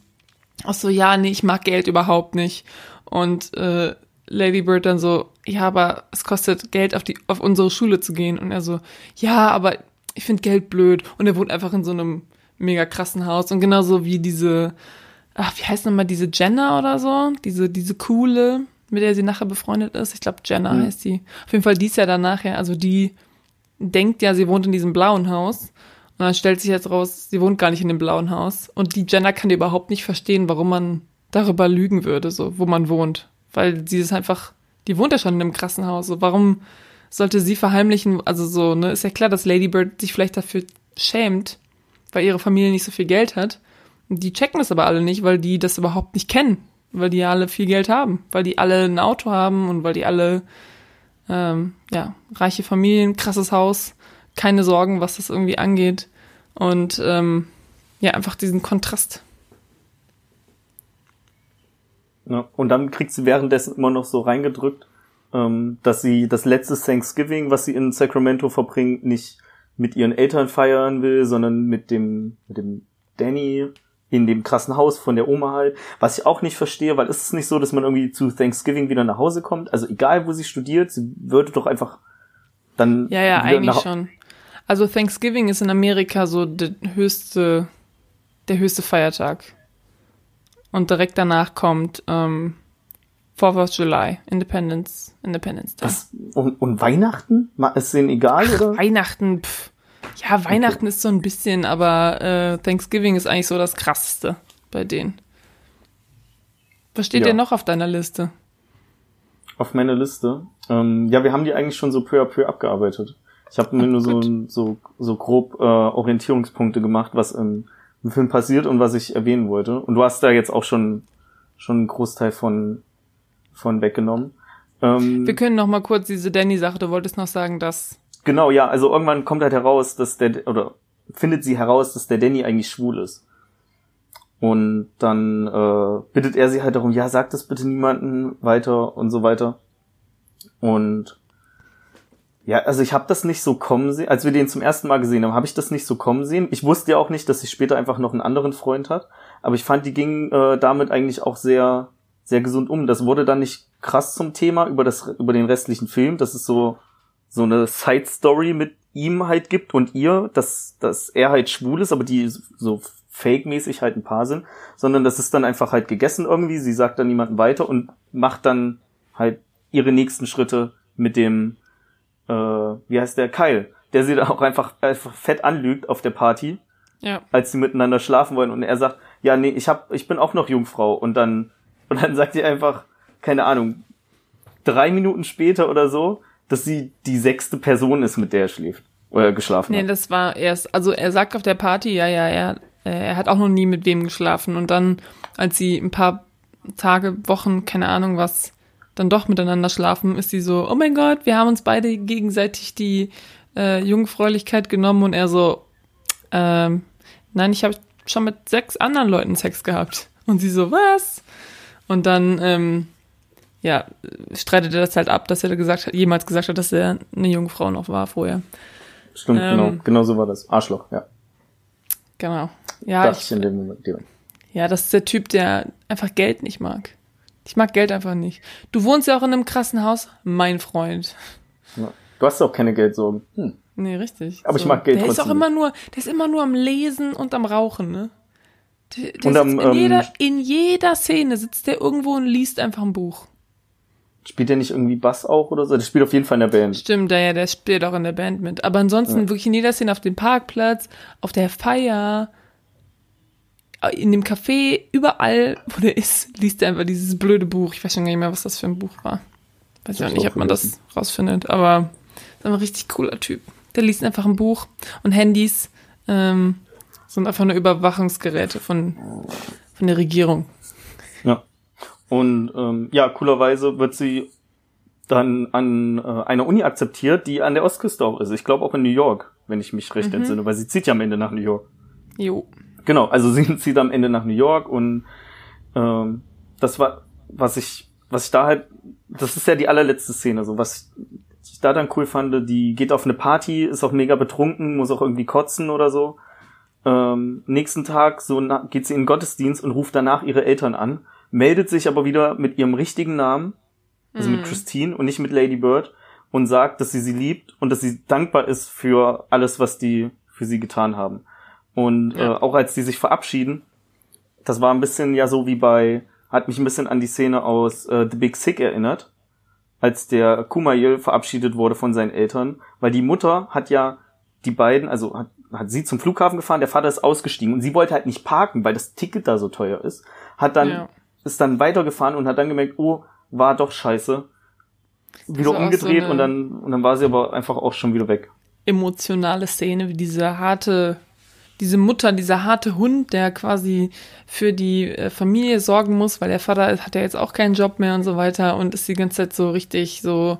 Speaker 1: Auch so, ja, nee, ich mag Geld überhaupt nicht. Und äh, Lady Bird dann so, ja, aber es kostet Geld, auf die, auf unsere Schule zu gehen. Und er so, ja, aber ich finde Geld blöd. Und er wohnt einfach in so einem mega krassen Haus. Und genauso wie diese, ach, wie heißt nochmal diese Jenna oder so? Diese, diese coole, mit der sie nachher befreundet ist. Ich glaube, Jenna mhm. heißt die. Auf jeden Fall die ist ja dann nachher, also die denkt ja, sie wohnt in diesem blauen Haus. Und dann stellt sich jetzt raus, sie wohnt gar nicht in dem blauen Haus. Und die Jenna kann überhaupt nicht verstehen, warum man darüber lügen würde, so, wo man wohnt. Weil sie ist einfach, die wohnt ja schon in einem krassen Haus. So, warum sollte sie verheimlichen? Also so, ne, ist ja klar, dass Lady Bird sich vielleicht dafür schämt, weil ihre Familie nicht so viel Geld hat. Und die checken das aber alle nicht, weil die das überhaupt nicht kennen. Weil die alle viel Geld haben. Weil die alle ein Auto haben und weil die alle ähm, ja, reiche Familien, krasses Haus, keine Sorgen, was das irgendwie angeht. Und ähm, ja, einfach diesen Kontrast.
Speaker 2: Ja, und dann kriegt sie währenddessen immer noch so reingedrückt, ähm, dass sie das letzte Thanksgiving, was sie in Sacramento verbringt, nicht mit ihren Eltern feiern will, sondern mit dem, mit dem Danny, in dem krassen Haus von der Oma halt. Was ich auch nicht verstehe, weil ist es nicht so, dass man irgendwie zu Thanksgiving wieder nach Hause kommt? Also egal, wo sie studiert, sie würde doch einfach dann.
Speaker 1: Ja, ja, eigentlich schon. Also Thanksgiving ist in Amerika so der höchste, der höchste Feiertag. Und direkt danach kommt ähm, 4th of July, Independence, Independence
Speaker 2: Day. Was? Und, und Weihnachten? Ist denen egal, Ach, oder?
Speaker 1: Weihnachten, pff ja, Weihnachten ist so ein bisschen, aber äh, Thanksgiving ist eigentlich so das Krasseste bei denen. Was steht ja. denn noch auf deiner Liste?
Speaker 2: Auf meiner Liste? Ähm, ja, wir haben die eigentlich schon so peu à peu abgearbeitet. Ich habe mir nur so, so, so grob äh, Orientierungspunkte gemacht, was im, im Film passiert und was ich erwähnen wollte. Und du hast da jetzt auch schon, schon einen Großteil von, von weggenommen.
Speaker 1: Ähm, wir können noch mal kurz diese Danny-Sache, du wolltest noch sagen, dass
Speaker 2: Genau, ja, also irgendwann kommt halt heraus, dass der, oder findet sie heraus, dass der Danny eigentlich schwul ist. Und dann äh, bittet er sie halt darum, ja, sag das bitte niemanden weiter und so weiter. Und ja, also ich habe das nicht so kommen sehen. Als wir den zum ersten Mal gesehen haben, habe ich das nicht so kommen sehen. Ich wusste ja auch nicht, dass sie später einfach noch einen anderen Freund hat. Aber ich fand, die ging äh, damit eigentlich auch sehr, sehr gesund um. Das wurde dann nicht krass zum Thema über das, über den restlichen Film. Das ist so so eine Side Story mit ihm halt gibt und ihr, dass, dass er halt schwul ist, aber die so fake-mäßig halt ein Paar sind, sondern das ist dann einfach halt gegessen irgendwie. Sie sagt dann niemanden weiter und macht dann halt ihre nächsten Schritte mit dem, äh, wie heißt der, Kyle, der sie da auch einfach, einfach fett anlügt auf der Party, ja. als sie miteinander schlafen wollen und er sagt, ja, nee, ich hab, ich bin auch noch Jungfrau und dann, und dann sagt sie einfach, keine Ahnung, drei Minuten später oder so, dass sie die sechste Person ist, mit der er schläft oder geschlafen
Speaker 1: nee,
Speaker 2: hat.
Speaker 1: Nee, das war erst, also er sagt auf der Party, ja, ja, er, er hat auch noch nie mit wem geschlafen und dann, als sie ein paar Tage, Wochen, keine Ahnung was, dann doch miteinander schlafen, ist sie so, oh mein Gott, wir haben uns beide gegenseitig die äh, Jungfräulichkeit genommen und er so, ähm, nein, ich habe schon mit sechs anderen Leuten Sex gehabt. Und sie so, was? Und dann, ähm, ja, streitet er das halt ab, dass er gesagt hat, jemals gesagt hat, dass er eine Jungfrau noch war vorher.
Speaker 2: Stimmt, ähm, genau, genau so war das. Arschloch, ja.
Speaker 1: Genau. Ja, das ich, in dem Moment, ja, das ist der Typ, der einfach Geld nicht mag. Ich mag Geld einfach nicht. Du wohnst ja auch in einem krassen Haus, mein Freund.
Speaker 2: Ja. Du hast auch keine Geldsorgen. Hm.
Speaker 1: Nee, richtig.
Speaker 2: Aber so. ich mag Geld
Speaker 1: der
Speaker 2: trotzdem.
Speaker 1: Ist auch immer nur, der ist immer nur am Lesen und am Rauchen, ne? Der, der
Speaker 2: und am,
Speaker 1: in, ähm, jeder, in jeder Szene sitzt der irgendwo und liest einfach ein Buch.
Speaker 2: Spielt der nicht irgendwie Bass auch oder so? Der spielt auf jeden Fall in der Band.
Speaker 1: Stimmt, der, ja, der spielt auch in der Band mit. Aber ansonsten
Speaker 2: Ja.
Speaker 1: wirklich in jeder Szene auf dem Parkplatz, auf der Feier, in dem Café, überall, wo der ist, liest er einfach dieses blöde Buch. Ich weiß schon gar nicht mehr, was das für ein Buch war. Weiß ich auch
Speaker 2: ich
Speaker 1: nicht, ob man das rausfindet, aber ist einfach ein richtig cooler Typ. Der liest einfach ein Buch und Handys ähm, sind einfach nur Überwachungsgeräte von, von der Regierung.
Speaker 2: Ja. Und ähm, ja, coolerweise wird sie dann an äh, einer Uni akzeptiert, die an der Ostküste auch ist. Ich glaube auch in New York, wenn ich mich recht entsinne, weil sie zieht ja am Ende nach New York.
Speaker 1: Jo.
Speaker 2: Genau, also sie zieht am Ende nach New York und ähm, das war, was ich, was ich da halt, das ist ja die allerletzte Szene, so was ich da dann cool fand, die geht auf eine Party, ist auch mega betrunken, muss auch irgendwie kotzen oder so. Ähm, nächsten Tag so geht sie in den Gottesdienst und ruft danach ihre Eltern an, meldet sich aber wieder mit ihrem richtigen Namen, also mit Christine und nicht mit Lady Bird und sagt, dass sie sie liebt und dass sie dankbar ist für alles, was die für sie getan haben. Und
Speaker 1: Ja.
Speaker 2: äh, auch als die sich verabschieden, das war ein bisschen ja so wie bei, hat mich ein bisschen an die Szene aus äh, The Big Sick erinnert, als der Kumail verabschiedet wurde von seinen Eltern, weil die Mutter hat ja die beiden, also hat, hat sie zum Flughafen gefahren, der Vater ist ausgestiegen und sie wollte halt nicht parken, weil das Ticket da so teuer ist, hat dann,
Speaker 1: Ja.
Speaker 2: Ist dann weitergefahren und hat dann gemerkt, oh, war doch scheiße. Wieder
Speaker 1: Also so
Speaker 2: umgedreht
Speaker 1: eine-
Speaker 2: und dann, und dann war sie aber einfach auch schon wieder weg.
Speaker 1: emotionale Szene, wie diese harte, diese Mutter, dieser harte Hund, der quasi für die äh, Familie sorgen muss, weil der Vater hat ja jetzt auch keinen Job mehr und so weiter und ist die ganze Zeit so richtig so,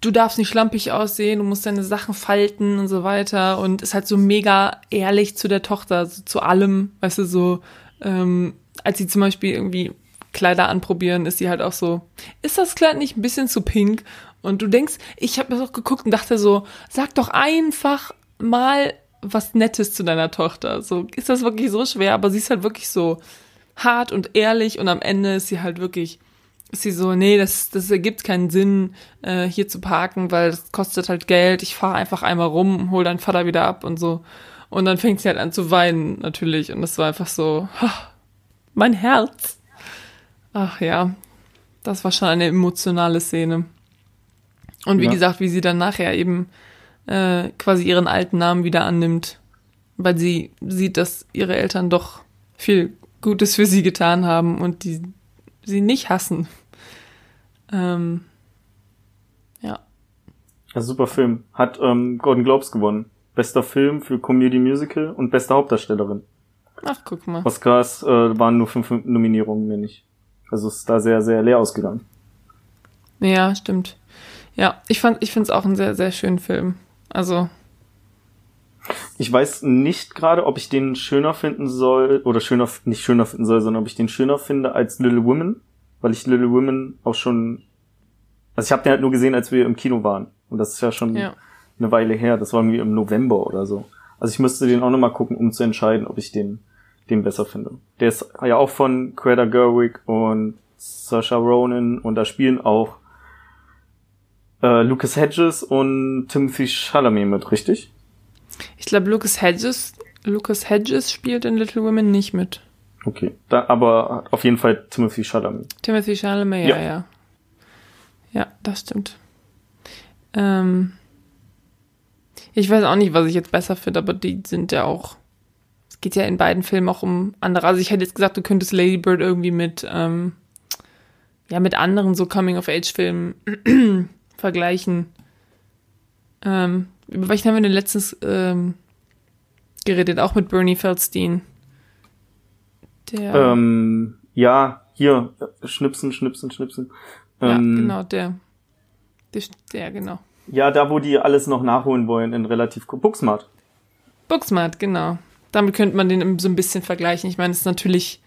Speaker 1: du darfst nicht schlampig aussehen, du musst deine Sachen falten und so weiter und ist halt so mega ehrlich zu der Tochter, so zu allem, weißt du, so, ähm, als sie zum Beispiel irgendwie Kleider anprobieren, ist sie halt auch so, ist das Kleid nicht ein bisschen zu pink? Und du denkst, ich habe mir doch geguckt und dachte so, sag doch einfach mal was Nettes zu deiner Tochter. So ist das wirklich so schwer, aber sie ist halt wirklich so hart und ehrlich und am Ende ist sie halt wirklich, ist sie so, nee, das, das ergibt keinen Sinn, äh, hier zu parken, weil das kostet halt Geld. Ich fahre einfach einmal rum, hol deinen Vater wieder ab und so. Und dann fängt sie halt an zu weinen, natürlich. Und das war einfach so, ah, mein Herz. Ach ja, das war schon eine emotionale Szene. Und wie
Speaker 2: Ja.
Speaker 1: gesagt, wie sie dann nachher eben äh, quasi ihren alten Namen wieder annimmt, weil sie sieht, dass ihre Eltern doch viel Gutes für sie getan haben und die sie nicht hassen. Ähm, ja,
Speaker 2: Ja, super Film. Hat ähm, Golden Globes gewonnen. Bester Film für Comedy Musical und beste Hauptdarstellerin.
Speaker 1: Ach guck mal.
Speaker 2: Oscars äh, waren nur fünf Nominierungen, mehr nicht. Also ist da sehr, sehr leer ausgegangen.
Speaker 1: Ja, stimmt. Ja, ich fand, ich finde es auch einen sehr, sehr schönen Film. Also,
Speaker 2: Ich weiß nicht gerade, ob ich den schöner finden soll, oder schöner, nicht schöner finden soll, sondern ob ich den schöner finde als Little Women, weil ich Little Women auch schon, also ich habe den halt nur gesehen, als wir im Kino waren. Und das ist ja schon
Speaker 1: ja.
Speaker 2: eine Weile her. Das war irgendwie im November oder so. Also ich müsste den auch nochmal gucken, um zu entscheiden, ob ich den, den besser finde. Der ist ja auch von Greta Gerwig und Saoirse Ronan und da spielen auch äh, Lucas Hedges und Timothy Chalamet mit, richtig?
Speaker 1: Ich glaube, Lucas Hedges, Lucas Hedges spielt in Little Women nicht mit.
Speaker 2: Okay. Da, aber auf jeden Fall Timothy Chalamet.
Speaker 1: Timothy Chalamet, ja,
Speaker 2: Ja.
Speaker 1: ja. Ja, das stimmt. Ähm, ich weiß auch nicht, was ich jetzt besser finde, aber die sind ja auch. Geht ja in beiden Filmen auch um andere. Also ich hätte jetzt gesagt, du könntest Lady Bird irgendwie mit, ähm, ja, mit anderen so Coming-of-Age-Filmen vergleichen. Ähm, über welchen haben wir denn letztens ähm, geredet? Auch mit Bernie Feldstein. Der.
Speaker 2: Ähm, ja, hier, äh, schnipsen, schnipsen, schnipsen.
Speaker 1: Ja,
Speaker 2: Ähm,
Speaker 1: genau, der. Der, der genau.
Speaker 2: Ja, da wo die alles noch nachholen wollen in relativ Booksmart.
Speaker 1: Booksmart, genau. Damit könnte man den so ein bisschen vergleichen. Ich meine, es ist natürlich.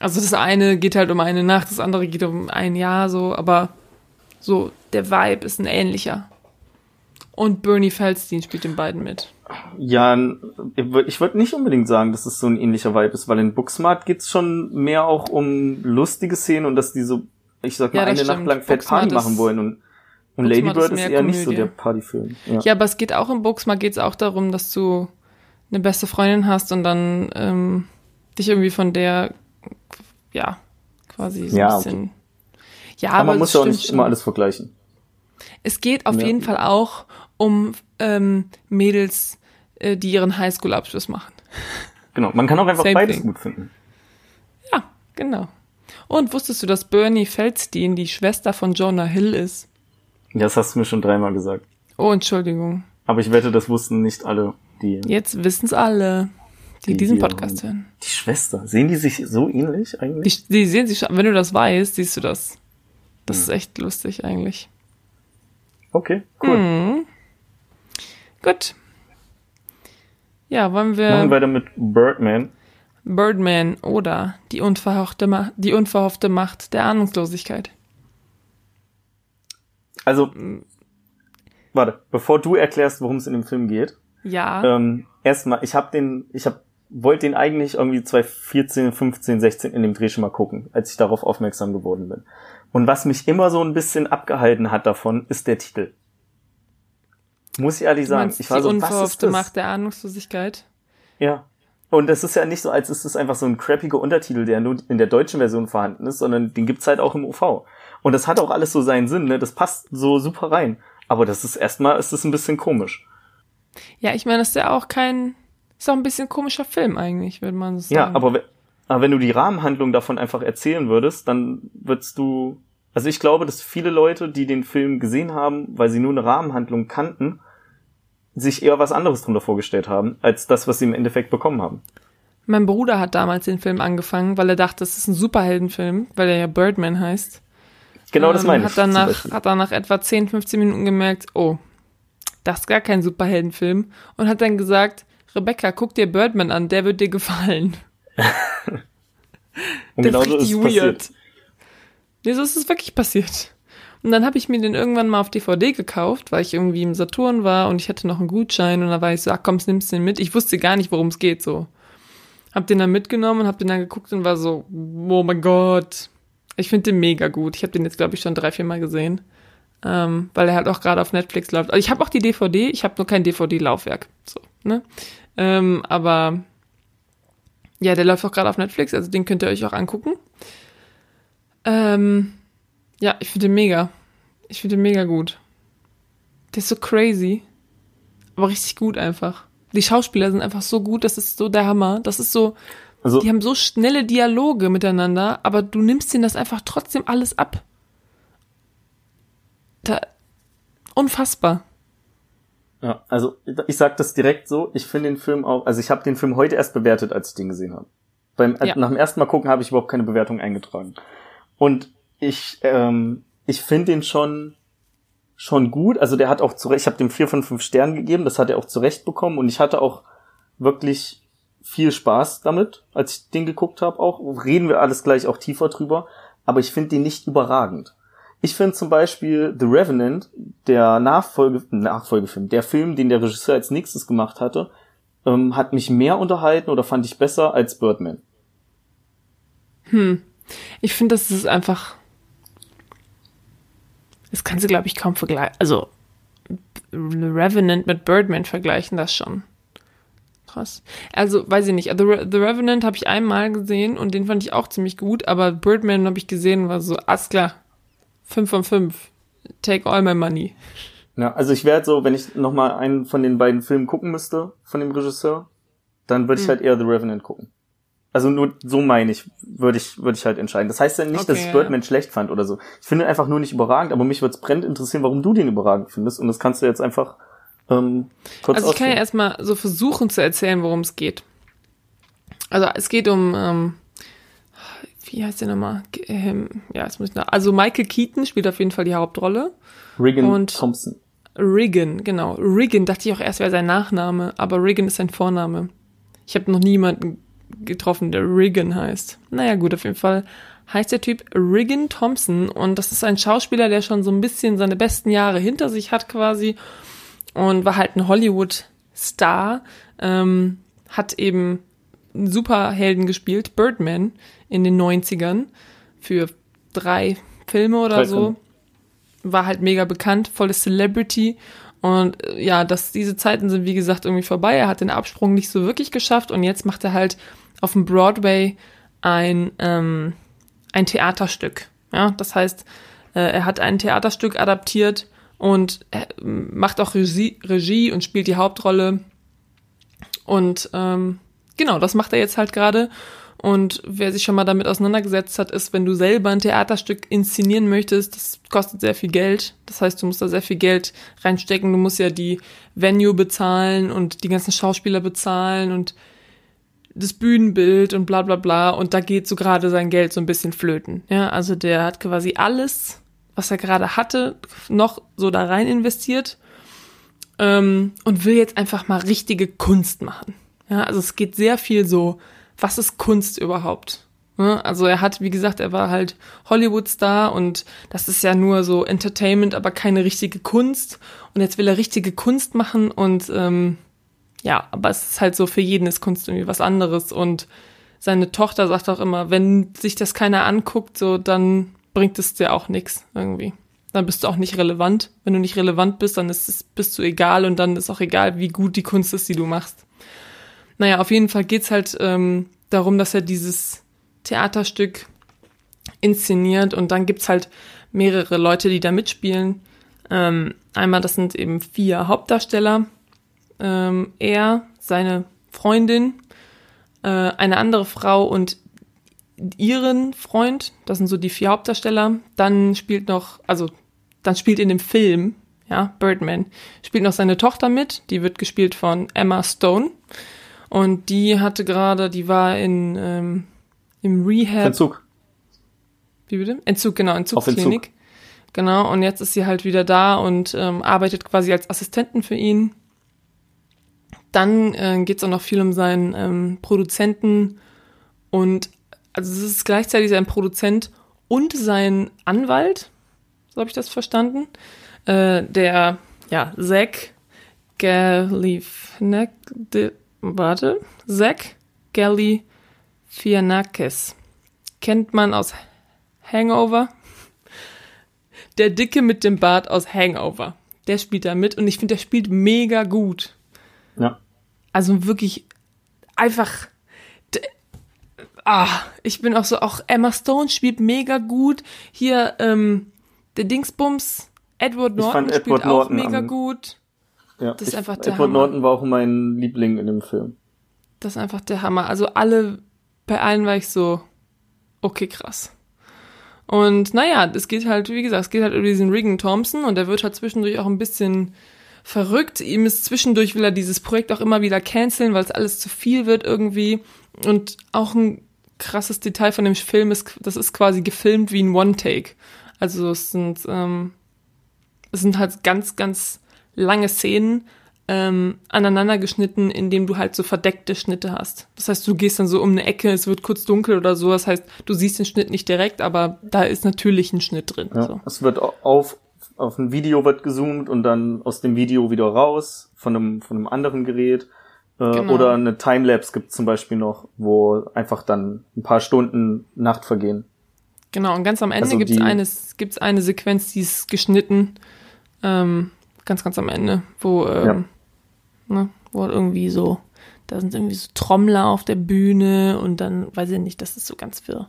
Speaker 1: Also das eine geht halt um eine Nacht, das andere geht um ein Jahr so, aber so, der Vibe ist ein ähnlicher. Und Bernie Feldstein spielt in beiden mit.
Speaker 2: Ja, ich würd- ich würde nicht unbedingt sagen, dass es so ein ähnlicher Vibe ist, weil in Booksmart geht's schon mehr auch um lustige Szenen und dass die so, ich sag mal,
Speaker 1: Ja,
Speaker 2: eine Nacht
Speaker 1: stimmt.
Speaker 2: lang Fett
Speaker 1: Booksmart
Speaker 2: Party machen wollen und, und Lady Bird
Speaker 1: ist
Speaker 2: ist, eher nicht so
Speaker 1: Komödie.
Speaker 2: der Partyfilm. Ja.
Speaker 1: Ja, aber es geht auch im Booksmart geht's auch darum, dass du eine beste Freundin hast und dann ähm, dich irgendwie von der, ja, quasi so
Speaker 2: Ja,
Speaker 1: ein bisschen. Ja,
Speaker 2: Aber,
Speaker 1: aber,
Speaker 2: man muss ja auch nicht
Speaker 1: schon.
Speaker 2: immer alles vergleichen.
Speaker 1: Es geht auf
Speaker 2: Ja.
Speaker 1: jeden Fall auch um ähm, Mädels, äh, die ihren Highschool-Abschluss machen.
Speaker 2: Genau. Man kann auch einfach
Speaker 1: Same
Speaker 2: beides
Speaker 1: thing.
Speaker 2: gut finden.
Speaker 1: Ja, genau. Und wusstest du, dass Bernie Feldstein die Schwester von Jonah Hill ist?
Speaker 2: Das hast du mir schon dreimal gesagt.
Speaker 1: Oh, Entschuldigung.
Speaker 2: Aber ich wette, das wussten nicht alle, die,
Speaker 1: Jetzt wissen's alle, die,
Speaker 2: Die
Speaker 1: diesen Podcast hören.
Speaker 2: die Schwester. Sehen die sich so ähnlich eigentlich?
Speaker 1: Die, die sehen sich schon, wenn du das weißt, siehst du das. Das
Speaker 2: Hm.
Speaker 1: ist echt lustig eigentlich.
Speaker 2: Okay, cool.
Speaker 1: Mhm. Gut. Ja, wollen
Speaker 2: Machen wir
Speaker 1: wir
Speaker 2: weiter mit Birdman.
Speaker 1: Birdman oder die unverhoffte, Ma die unverhoffte Macht der Ahnungslosigkeit?
Speaker 2: Also, warte, bevor du erklärst, worum es in dem Film geht,
Speaker 1: Ja.
Speaker 2: ähm, erstmal, ich habe den, ich hab, wollte den eigentlich irgendwie 2014, 15, 16 in dem Dreh schon mal gucken, als ich darauf aufmerksam geworden bin. Und was mich immer so ein bisschen abgehalten hat davon, ist der Titel. Muss ich ehrlich sagen. Ich war so, was ist
Speaker 1: unverhoffte
Speaker 2: das?
Speaker 1: Macht der Ahnungslosigkeit?
Speaker 2: Ja. Und das ist ja nicht so, als ist es einfach so ein crappiger Untertitel, der nur in der deutschen Version vorhanden ist, sondern den gibt's halt auch im OV. Und das hat auch alles so seinen Sinn, ne? Das passt so super rein. Aber das ist erstmal, ist das ein bisschen komisch.
Speaker 1: Ja, ich meine, das ist ja auch kein, ist auch ein bisschen komischer Film eigentlich, würde man so
Speaker 2: Ja,
Speaker 1: sagen.
Speaker 2: aber, we- aber wenn du die Rahmenhandlung davon einfach erzählen würdest, dann würdest du, also ich glaube, dass viele Leute, die den Film gesehen haben, weil sie nur eine Rahmenhandlung kannten, sich eher was anderes drunter vorgestellt haben, als das, was sie im Endeffekt bekommen haben.
Speaker 1: Mein Bruder hat damals den Film angefangen, weil er dachte, das ist ein Superheldenfilm, weil er ja Birdman heißt.
Speaker 2: Genau das
Speaker 1: Ähm,
Speaker 2: meine ich.
Speaker 1: Hat dann,
Speaker 2: zum
Speaker 1: nach,
Speaker 2: Beispiel.
Speaker 1: hat dann nach etwa 10, 15 Minuten gemerkt, oh, das ist gar kein Superheldenfilm. Und hat dann gesagt, Rebecca, guck dir Birdman an, der wird dir gefallen.
Speaker 2: Und
Speaker 1: der
Speaker 2: genau
Speaker 1: ist
Speaker 2: so ist
Speaker 1: richtig
Speaker 2: passiert.
Speaker 1: weird. Nee, so ist es wirklich passiert. Und dann habe ich mir den irgendwann mal auf DVD gekauft, weil ich irgendwie im Saturn war und ich hatte noch einen Gutschein und da war ich so, ach komm, nimmst den mit. Ich wusste gar nicht, worum es geht, so. Hab den dann mitgenommen und hab den dann geguckt und war so, oh mein Gott. Ich finde den mega gut. Ich habe den jetzt, glaube ich, schon drei, vier Mal gesehen. Ähm, weil er halt auch gerade auf Netflix läuft. Also ich habe auch die DVD, ich habe nur kein DVD-Laufwerk. So, ne? Ähm, aber ja, der läuft auch gerade auf Netflix, also den könnt ihr euch auch angucken. Ähm, ja, ich finde den mega. Ich finde den mega gut. Der ist so crazy. Aber richtig gut einfach. Die Schauspieler sind einfach so gut, das ist so der Hammer. Das ist so,
Speaker 2: Also,
Speaker 1: die haben so schnelle Dialoge miteinander, aber du nimmst ihnen das einfach trotzdem alles ab. Da, unfassbar.
Speaker 2: ja, also ich sag das direkt so, ich finde den Film auch, also ich habe den Film heute erst bewertet, als ich den gesehen habe. Beim äh,
Speaker 1: Ja.
Speaker 2: nach dem ersten Mal gucken habe ich überhaupt keine Bewertung eingetragen. Und ich ähm, ich finde den schon schon gut, also der hat auch zu Recht, ich habe dem vier von fünf Sternen gegeben, das hat er auch zurecht bekommen und ich hatte auch wirklich viel Spaß damit, als ich den geguckt habe auch. Reden wir alles gleich auch tiefer drüber, aber ich finde den nicht überragend. Ich finde zum Beispiel The Revenant, der Nachfolge, Nachfolgefilm, der Film, den der Regisseur als nächstes gemacht hatte, ähm, hat mich mehr unterhalten oder fand ich besser als Birdman.
Speaker 1: Ich finde, das ist einfach. Das kannst du, glaube ich, kaum vergleichen. Also, Revenant mit Birdman vergleichen, das schon. Krass. Also, weiß ich nicht. The, Re The Revenant habe ich einmal gesehen und den fand ich auch ziemlich gut, aber Birdman habe ich gesehen und war so, alles klar. 5 von 5. Take all my money.
Speaker 2: Ja, also ich werde so, wenn ich noch mal einen von den beiden Filmen gucken müsste, von dem Regisseur, dann würde ich
Speaker 1: Hm.
Speaker 2: halt eher The Revenant gucken. Also nur so meine ich, würde ich, würde ich halt entscheiden. Das heißt ja nicht, dass
Speaker 1: Okay,
Speaker 2: ich
Speaker 1: ja.
Speaker 2: Birdman schlecht fand oder so. Ich finde ihn einfach nur nicht überragend, aber mich würde es brennend interessieren, warum du den überragend findest. Und das kannst du jetzt einfach ähm, kurz
Speaker 1: Also ich kann ja
Speaker 2: ausführen.
Speaker 1: erstmal so versuchen zu erzählen, worum es geht. Also es geht um, ähm, wie heißt der nochmal? Ähm, ja, jetzt muss ich nach. Also Michael Keaton spielt auf jeden Fall die Hauptrolle.
Speaker 2: Regan
Speaker 1: und-
Speaker 2: Thompson.
Speaker 1: Riggin, genau. Riggin dachte ich auch erst wäre sein Nachname, aber Riggin ist sein Vorname. Ich habe noch niemanden getroffen, der Riggin heißt. Naja, gut, auf jeden Fall heißt der Typ Riggin Thompson und das ist ein Schauspieler, der schon so ein bisschen seine besten Jahre hinter sich hat quasi und war halt ein Hollywood-Star, ähm, hat eben einen Superhelden gespielt, Birdman, in den 90ern für drei Filme oder
Speaker 2: Drei
Speaker 1: so
Speaker 2: Filme.
Speaker 1: war halt mega bekannt, volle Celebrity. Und äh, ja, dass diese Zeiten sind, wie gesagt, irgendwie vorbei. Er hat den Absprung nicht so wirklich geschafft und jetzt macht er halt auf dem Broadway ein, ähm, ein Theaterstück. Ja, das heißt, äh, er hat ein Theaterstück adaptiert und macht auch Regie, Regie und spielt die Hauptrolle. Und ähm, genau, das macht er jetzt halt gerade. Und wer sich schon mal damit auseinandergesetzt hat, ist, wenn du selber ein Theaterstück inszenieren möchtest, das kostet sehr viel Geld. Das heißt, du musst da sehr viel Geld reinstecken. Du musst ja die Venue bezahlen und die ganzen Schauspieler bezahlen und das Bühnenbild und bla bla bla. Und da geht so gerade sein Geld so ein bisschen flöten. Ja, also der hat quasi alles, was er gerade hatte, noch so da rein investiert ähm, und will jetzt einfach mal richtige Kunst machen. Ja, also es geht sehr viel so was ist Kunst überhaupt? Ne? Also er hat, wie gesagt, er war halt Hollywood-Star und das ist ja nur so Entertainment, aber keine richtige Kunst. Und jetzt will er richtige Kunst machen und ähm, ja, aber es ist halt so, für jeden ist Kunst irgendwie was anderes. Und seine Tochter sagt auch immer, wenn sich das keiner anguckt, so dann bringt es dir auch nichts irgendwie. Dann bist du auch nicht relevant. Wenn du nicht relevant bist, dann ist es, bist du egal und dann ist auch egal, wie gut die Kunst ist, die du machst. Naja, auf jeden Fall geht's halt ähm, darum, dass er dieses Theaterstück inszeniert und dann gibt's halt mehrere Leute, die da mitspielen. Ähm, einmal, das sind eben vier Hauptdarsteller. Ähm, er, seine Freundin, äh, eine andere Frau und ihren Freund. Das sind so die vier Hauptdarsteller. Dann spielt noch, also dann spielt in dem Film, ja, Birdman, spielt noch seine Tochter mit. Die wird gespielt von Emma Stone. Und die hatte gerade, die war in ähm, im Rehab.
Speaker 2: Entzug.
Speaker 1: Wie bitte? Entzug, genau, Entzugsklinik. Entzug. Genau, und jetzt ist sie halt wieder da und ähm, arbeitet quasi als Assistentin für ihn. Dann äh, geht es auch noch viel um seinen ähm, Produzenten und also es ist gleichzeitig sein Produzent und sein Anwalt, so habe ich das verstanden. Äh, der, ja, Zack Galifianakis, warte, Zach Galifianakis. Kennt man aus Hangover. Der Dicke mit dem Bart aus Hangover. Der spielt da mit und ich finde, der spielt mega gut.
Speaker 2: Ja.
Speaker 1: Also wirklich einfach. Ah, ich bin auch so, auch Emma Stone spielt mega gut. Hier, ähm, der Dingsbums, Edward Norton spielt Edward auch Norton mega gut.
Speaker 2: Ja, das ist ich, einfach der Edward Hammer. Norton war auch mein Liebling in dem Film.
Speaker 1: Das ist einfach der Hammer. Also alle, bei allen war ich so, okay, krass. Und naja, es geht halt, wie gesagt, es geht halt über diesen Regan Thompson und der wird halt zwischendurch auch ein bisschen verrückt. Ihm ist zwischendurch will er dieses Projekt auch immer wieder canceln, weil es alles zu viel wird irgendwie. Und auch ein krasses Detail von dem Film ist, das ist quasi gefilmt wie ein One-Take. Also es sind, ähm, es sind halt ganz, ganz lange Szenen ähm, aneinander geschnitten, indem du halt so verdeckte Schnitte hast. Das heißt, du gehst dann so um eine Ecke, es wird kurz dunkel oder so. Das heißt, du siehst den Schnitt nicht direkt, aber da ist natürlich ein Schnitt drin.
Speaker 2: Ja,
Speaker 1: so.
Speaker 2: Es wird auf auf ein Video wird gezoomt und dann aus dem Video wieder raus von einem von einem anderen Gerät. Äh, genau. Oder eine Timelapse gibt zum Beispiel noch, wo einfach dann ein paar Stunden Nacht vergehen.
Speaker 1: Genau, und ganz am Ende also gibt's eine, gibt's eine Sequenz, die ist geschnitten. Ähm, ganz, ganz am Ende, wo, ähm, ja. ne, wo irgendwie so, da sind irgendwie so Trommler auf der Bühne und dann, weiß ich nicht, das ist so ganz wirr.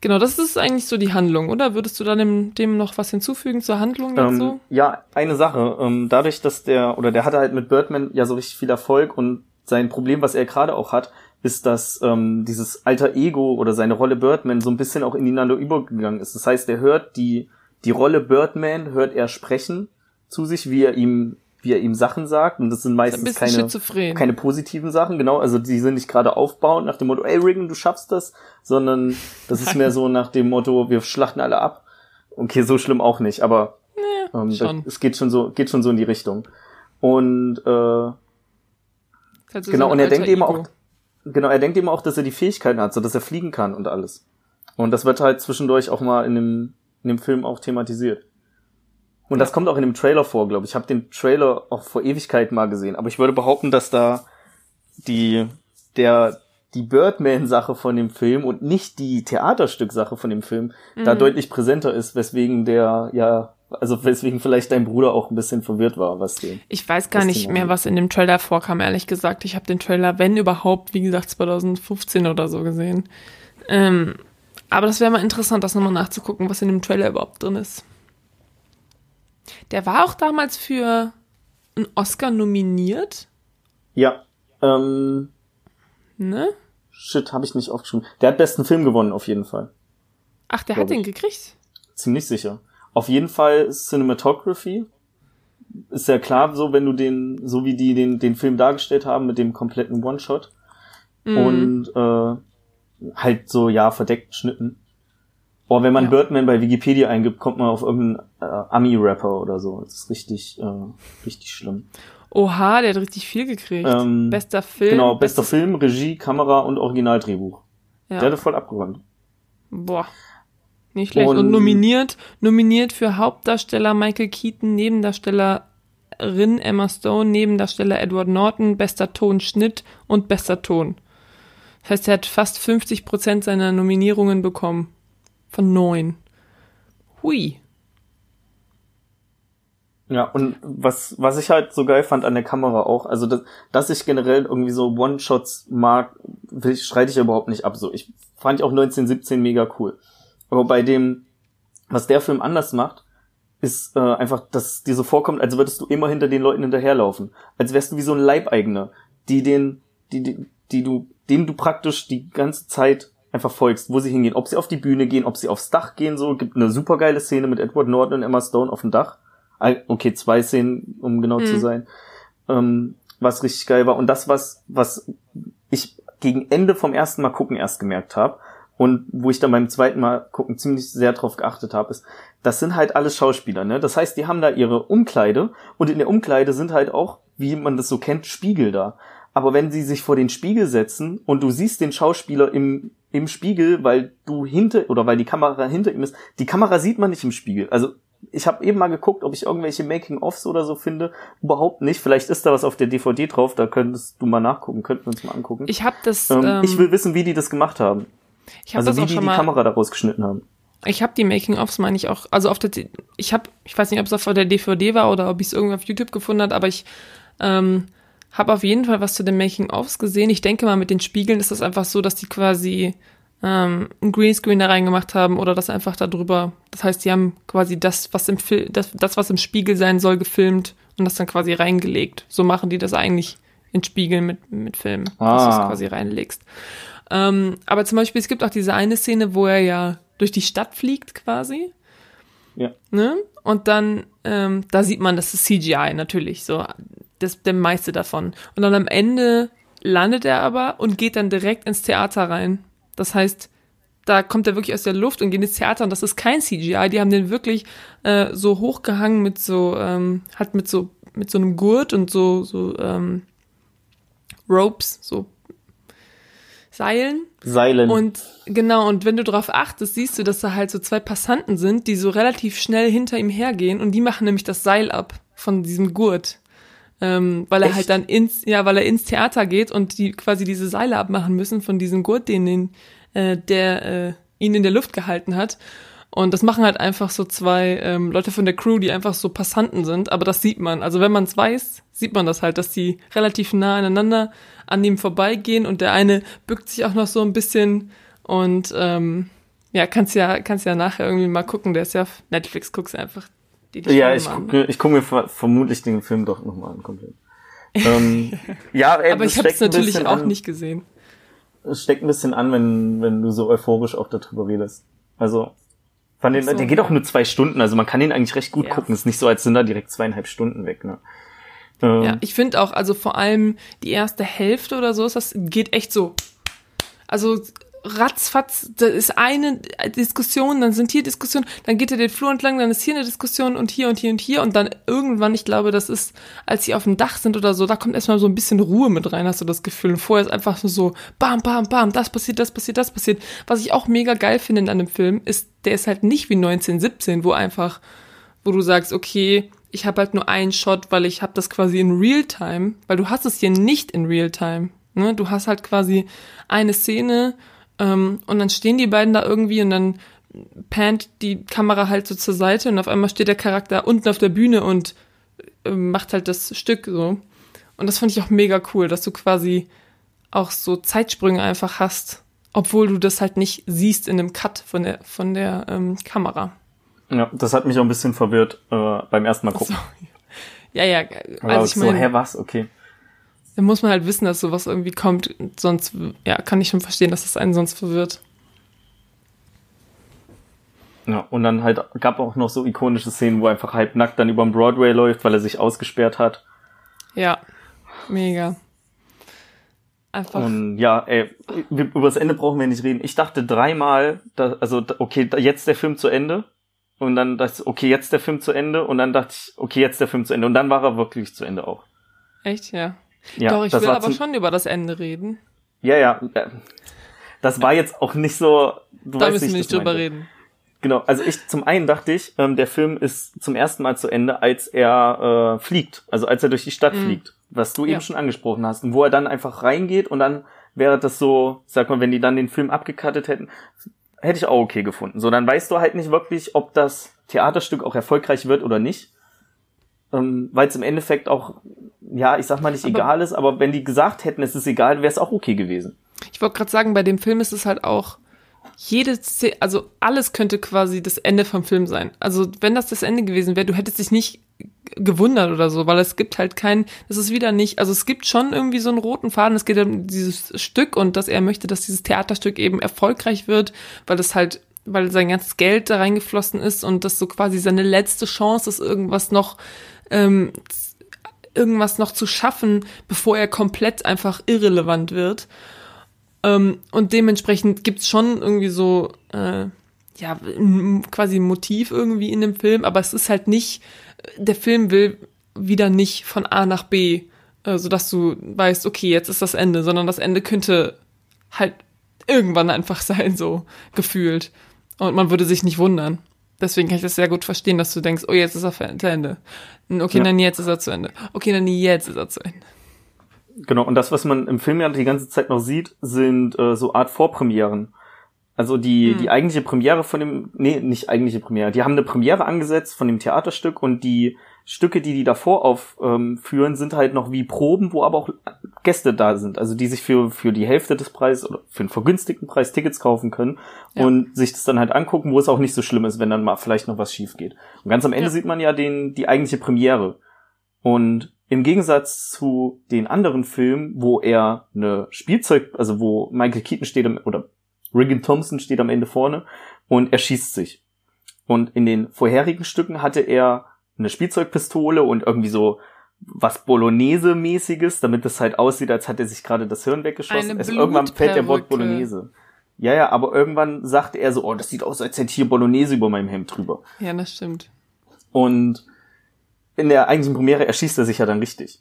Speaker 1: Genau, das ist eigentlich so die Handlung, oder? Würdest du da dem, dem noch was hinzufügen zur Handlung
Speaker 2: ähm,
Speaker 1: so?
Speaker 2: Ja, eine Sache. Ähm, dadurch, dass der, oder der hatte halt mit Birdman ja so richtig viel Erfolg und sein Problem, was er gerade auch hat, ist, dass ähm, dieses alter Ego oder seine Rolle Birdman so ein bisschen auch ineinander übergegangen ist. Das heißt, er hört die, die Rolle Birdman, hört er sprechen zu sich, wie er ihm wie er ihm Sachen sagt und das sind meistens keine, keine positiven Sachen, genau, also die sind nicht gerade aufbauend nach dem Motto, ey Regan, du schaffst das, sondern das ist mehr so nach dem Motto, wir schlachten alle ab. Okay, so schlimm auch nicht, aber
Speaker 1: ja, ähm,
Speaker 2: das, es geht schon so, geht schon so in die Richtung. Und äh, also genau, und er denkt Ego. eben auch, genau, er denkt eben auch, dass er die Fähigkeiten hat, so dass er fliegen kann und alles. Und das wird halt zwischendurch auch mal in dem, in dem Film auch thematisiert. Und das kommt auch in dem Trailer vor, glaube ich. Ich habe den Trailer auch vor Ewigkeiten mal gesehen. Aber ich würde behaupten, dass da die, der, die Birdman-Sache von dem Film und nicht die Theaterstück-Sache von dem Film mhm. da deutlich präsenter ist, weswegen der, ja, also weswegen vielleicht dein Bruder auch ein bisschen verwirrt war, was den.
Speaker 1: Ich weiß gar nicht mehr, was in dem Trailer vorkam, ehrlich gesagt. Ich habe den Trailer, wenn überhaupt, wie gesagt, 2015 oder so gesehen. Ähm, Aber das wäre mal interessant, das nochmal nachzugucken, was in dem Trailer überhaupt drin ist. Der war auch damals für einen Oscar nominiert.
Speaker 2: Ja. Ähm,
Speaker 1: Ne?
Speaker 2: shit, habe ich nicht aufgeschrieben. Der hat besten Film gewonnen, auf jeden Fall.
Speaker 1: Ach, der hat den
Speaker 2: ich.
Speaker 1: gekriegt.
Speaker 2: Ziemlich sicher. Auf jeden Fall Cinematography. Ist ja klar, so wenn du den, so wie die den, den Film dargestellt haben mit dem kompletten One-Shot
Speaker 1: Mhm.
Speaker 2: und äh, halt so, ja, verdeckt Schnitten. Boah, wenn man
Speaker 1: Ja.
Speaker 2: Birdman bei Wikipedia eingibt, kommt man auf irgendeinen äh, Ami-Rapper oder so. Das ist richtig, äh, richtig schlimm.
Speaker 1: Oha, der hat richtig viel gekriegt.
Speaker 2: Ähm,
Speaker 1: bester Film.
Speaker 2: genau, bester
Speaker 1: bestes-
Speaker 2: Film, Regie, Kamera und Originaldrehbuch.
Speaker 1: Ja.
Speaker 2: Der hatte voll abgeräumt.
Speaker 1: Boah. Nicht schlecht. Und,
Speaker 2: Und-
Speaker 1: nominiert, nominiert für Hauptdarsteller Michael Keaton, Nebendarstellerin Emma Stone, Nebendarsteller Edward Norton, bester Ton, Schnitt und bester Ton. Das heißt, er hat fast 50 Prozent seiner Nominierungen bekommen. Von neun. Hui.
Speaker 2: Ja, und was, was ich halt so geil fand an der Kamera auch, also dass, dass ich generell irgendwie so One-Shots mag, streite ich überhaupt nicht ab. So, ich fand ich auch 1917 mega cool. Aber bei dem, was der Film anders macht, ist äh, einfach, dass dir so vorkommt, als würdest du immer hinter den Leuten hinterherlaufen. Als wärst du wie so ein Leibeigener, die den, die, die, die du, dem du praktisch die ganze Zeit einfach folgst, wo sie hingehen, ob sie auf die Bühne gehen, ob sie aufs Dach gehen, so, gibt eine supergeile Szene mit Edward Norton und Emma Stone auf dem Dach. Okay, zwei Szenen, um genau zu
Speaker 1: Mhm.
Speaker 2: sein. Ähm, was richtig geil war. Und das, was, was ich gegen Ende vom ersten Mal gucken erst gemerkt habe und wo ich dann beim zweiten Mal gucken ziemlich sehr drauf geachtet habe, ist, das sind halt alles Schauspieler, ne? Das heißt, die haben da ihre Umkleide und in der Umkleide sind halt auch, wie man das so kennt, Spiegel da. Aber wenn sie sich vor den Spiegel setzen und du siehst den Schauspieler im, im Spiegel, weil du hinter oder weil die Kamera hinter ihm ist, die Kamera sieht man nicht im Spiegel. Also ich habe eben mal geguckt, ob ich irgendwelche Making-ofs oder so finde. Überhaupt nicht. Vielleicht ist da was auf der DVD drauf. Da könntest du mal nachgucken. Könnten wir uns mal angucken.
Speaker 1: Ich habe das,
Speaker 2: ähm,
Speaker 1: ähm,
Speaker 2: ich will wissen, wie die das gemacht haben.
Speaker 1: ich hab
Speaker 2: Also
Speaker 1: das
Speaker 2: wie
Speaker 1: auch
Speaker 2: die
Speaker 1: schon
Speaker 2: die
Speaker 1: mal.
Speaker 2: Kamera daraus geschnitten haben.
Speaker 1: Ich habe die Making-ofs, meine ich auch, also auf der, ich habe, ich weiß nicht, ob es auf der DVD war oder ob ich es irgendwie auf YouTube gefunden hat, aber ich ähm, habe auf jeden Fall was zu den Making-ofs gesehen. Ich denke mal, mit den Spiegeln ist das einfach so, dass die quasi ähm, ein Greenscreen da reingemacht haben oder das einfach darüber. Das heißt, die haben quasi das, was im Fil das, das, was im Spiegel sein soll, gefilmt und das dann quasi reingelegt. So machen die das eigentlich in Spiegeln mit, mit Film, dass du es
Speaker 2: Ah.
Speaker 1: quasi reinlegst. Ähm, aber zum Beispiel, es gibt auch diese eine Szene, wo er ja durch die Stadt fliegt quasi.
Speaker 2: Ja.
Speaker 1: Ne? Und dann, ähm, da sieht man, das ist CGI natürlich, so das, der meiste davon. Und dann am Ende landet er aber und geht dann direkt ins Theater rein. Das heißt, da kommt er wirklich aus der Luft und geht ins Theater und das ist kein CGI. Die haben den wirklich äh, so hochgehangen mit so, ähm, hat mit so, mit so einem Gurt und so, so ähm, Ropes, so Seilen.
Speaker 2: Seilen.
Speaker 1: Und genau, und wenn du darauf achtest, siehst du, dass da halt so zwei Passanten sind, die so relativ schnell hinter ihm hergehen und die machen nämlich das Seil ab von diesem Gurt. Ähm, weil er
Speaker 2: Echt?
Speaker 1: halt dann ins, ja, weil er ins Theater geht und die quasi diese Seile abmachen müssen von diesem Gurt, den, den äh, der äh, ihn in der Luft gehalten hat. Und das machen halt einfach so zwei ähm, Leute von der Crew, die einfach so Passanten sind, aber das sieht man. Also wenn man es weiß, sieht man das halt, dass die relativ nah aneinander an ihm vorbeigehen und der eine bückt sich auch noch so ein bisschen und ähm, ja, kannst ja, kannst ja nachher irgendwie mal gucken, der ist ja auf Netflix, guckst einfach die, die
Speaker 2: ja, ich gucke mir, ich guck mir ver vermutlich den Film doch nochmal an, komplett. ähm, ja, ey,
Speaker 1: Aber ich habe es natürlich auch
Speaker 2: an,
Speaker 1: nicht gesehen.
Speaker 2: Es steckt ein bisschen an, wenn, wenn du so euphorisch auch darüber redest. Also, fand den,
Speaker 1: so.
Speaker 2: der geht auch nur zwei Stunden, also man kann den eigentlich recht gut
Speaker 1: Ja.
Speaker 2: gucken. Ist nicht so, als sind da direkt zweieinhalb Stunden weg, ne? Ähm,
Speaker 1: Ja, ich finde auch, also vor allem die erste Hälfte oder so, ist das geht echt so. Also ratzfatz, da ist eine Diskussion, dann sind hier Diskussionen, dann geht er den Flur entlang, dann ist hier eine Diskussion und hier und hier und hier und dann irgendwann, ich glaube, das ist, als sie auf dem Dach sind oder so, da kommt erstmal so ein bisschen Ruhe mit rein, hast du das Gefühl. Und vorher ist einfach nur so, bam, bam, bam, das passiert, das passiert, das passiert. Was ich auch mega geil finde an dem Film, ist, der ist halt nicht wie 1917, wo einfach, wo du sagst, okay, ich habe halt nur einen Shot, weil ich habe das quasi in Realtime, weil du hast es hier nicht in Realtime. Ne? Du hast halt quasi eine Szene ähm, und dann stehen die beiden da irgendwie und dann pannt die Kamera halt so zur Seite und auf einmal steht der Charakter unten auf der Bühne und ähm, macht halt das Stück so. Und das fand ich auch mega cool, dass du quasi auch so Zeitsprünge einfach hast. obwohl du das halt nicht siehst in dem Cut von der, von der ähm, Kamera.
Speaker 2: Ja, das hat mich auch ein bisschen verwirrt äh, beim ersten Mal gucken.
Speaker 1: So. Ja, ja,
Speaker 2: also ich so, mein, hä, was? Okay.
Speaker 1: Da muss man halt wissen, dass sowas irgendwie kommt, sonst, ja, kann ich schon verstehen, dass das einen sonst verwirrt.
Speaker 2: Ja, und dann halt gab auch noch so ikonische Szenen, wo er einfach halb nackt dann über dem Broadway läuft, weil er sich ausgesperrt hat.
Speaker 1: Ja, mega.
Speaker 2: Einfach. Und ja, ey, über das Ende brauchen wir nicht reden. Ich dachte dreimal, da, also okay, jetzt der Film zu Ende. Und dann dachte ich, okay, jetzt der Film zu Ende. Und dann dachte ich, okay, jetzt der Film zu Ende. Und dann war er wirklich zu Ende auch.
Speaker 1: Echt, ja. Ja Doch, ich will aber schon über das Ende reden.
Speaker 2: Ja, ja. Das war jetzt auch nicht so.
Speaker 1: Du da weißt, müssen wir nicht drüber meinte. reden.
Speaker 2: Genau, also ich zum einen dachte ich, ähm, der Film ist zum ersten Mal zu Ende, als er äh, fliegt, also als er durch die Stadt mhm. fliegt, was du ja. eben schon angesprochen hast, und wo er dann einfach reingeht und dann wäre das so, sag mal, wenn die dann den Film abgekattet hätten, hätte ich auch okay gefunden. So, dann weißt du halt nicht wirklich, ob das Theaterstück auch erfolgreich wird oder nicht, ähm, weil es im Endeffekt auch, ja, ich sag mal nicht aber egal ist, aber wenn die gesagt hätten, es ist egal, wäre es auch okay gewesen.
Speaker 1: Ich wollte gerade sagen, bei dem Film ist es halt auch jede Szene, also alles könnte quasi das Ende vom Film sein. Also wenn das das Ende gewesen wäre, du hättest dich nicht gewundert oder so, weil es gibt halt kein, es ist wieder nicht, also es gibt schon irgendwie so einen roten Faden, es geht um dieses Stück und dass er möchte, dass dieses Theaterstück eben erfolgreich wird, weil es halt, weil sein ganzes Geld da reingeflossen ist und das so quasi seine letzte Chance ist, irgendwas noch, ähm, irgendwas noch zu schaffen, bevor er komplett einfach irrelevant wird. Ähm, und dementsprechend gibt's schon irgendwie so, äh, ja, quasi ein Motiv irgendwie in dem Film, aber es ist halt nicht, der Film will wieder nicht von A nach B, äh, sodass du weißt, okay, jetzt ist das Ende, sondern das Ende könnte halt irgendwann einfach sein, so gefühlt. Und man würde sich nicht wundern. Deswegen kann ich das sehr gut verstehen, dass du denkst, oh, jetzt ist er zu Ende. Okay, ja. dann jetzt ist er zu Ende. Okay, dann jetzt ist er zu Ende.
Speaker 2: Genau, und das, was man im Film ja die ganze Zeit noch sieht, sind äh, so Art Vorpremieren. Also die, hm. die eigentliche Premiere von dem, nee, nicht eigentliche Premiere, die haben eine Premiere angesetzt von dem Theaterstück und die Stücke, die die davor aufführen, ähm, sind halt noch wie Proben, wo aber auch Gäste da sind, also die sich für, für die Hälfte des Preises oder für einen vergünstigten Preis Tickets kaufen können ja. und sich das dann halt angucken, wo es auch nicht so schlimm ist, wenn dann mal vielleicht noch was schief geht. Und ganz am Ende ja. sieht man ja den, die eigentliche Premiere. Und im Gegensatz zu den anderen Filmen, wo er eine Spielzeug, also wo Michael Keaton steht oder Regan Thompson steht am Ende vorne und er schießt sich. Und in den vorherigen Stücken hatte er eine Spielzeugpistole und irgendwie so was Bolognese-mäßiges, damit es halt aussieht, als hätte er sich gerade das Hirn weggeschossen. Es, irgendwann fällt der Wort Bolognese. Ja, ja, aber irgendwann sagte er so, oh, das sieht aus, als hätte hier Bolognese über meinem Hemd drüber.
Speaker 1: Ja, das stimmt.
Speaker 2: Und in der eigentlichen Premiere erschießt er sich ja dann richtig.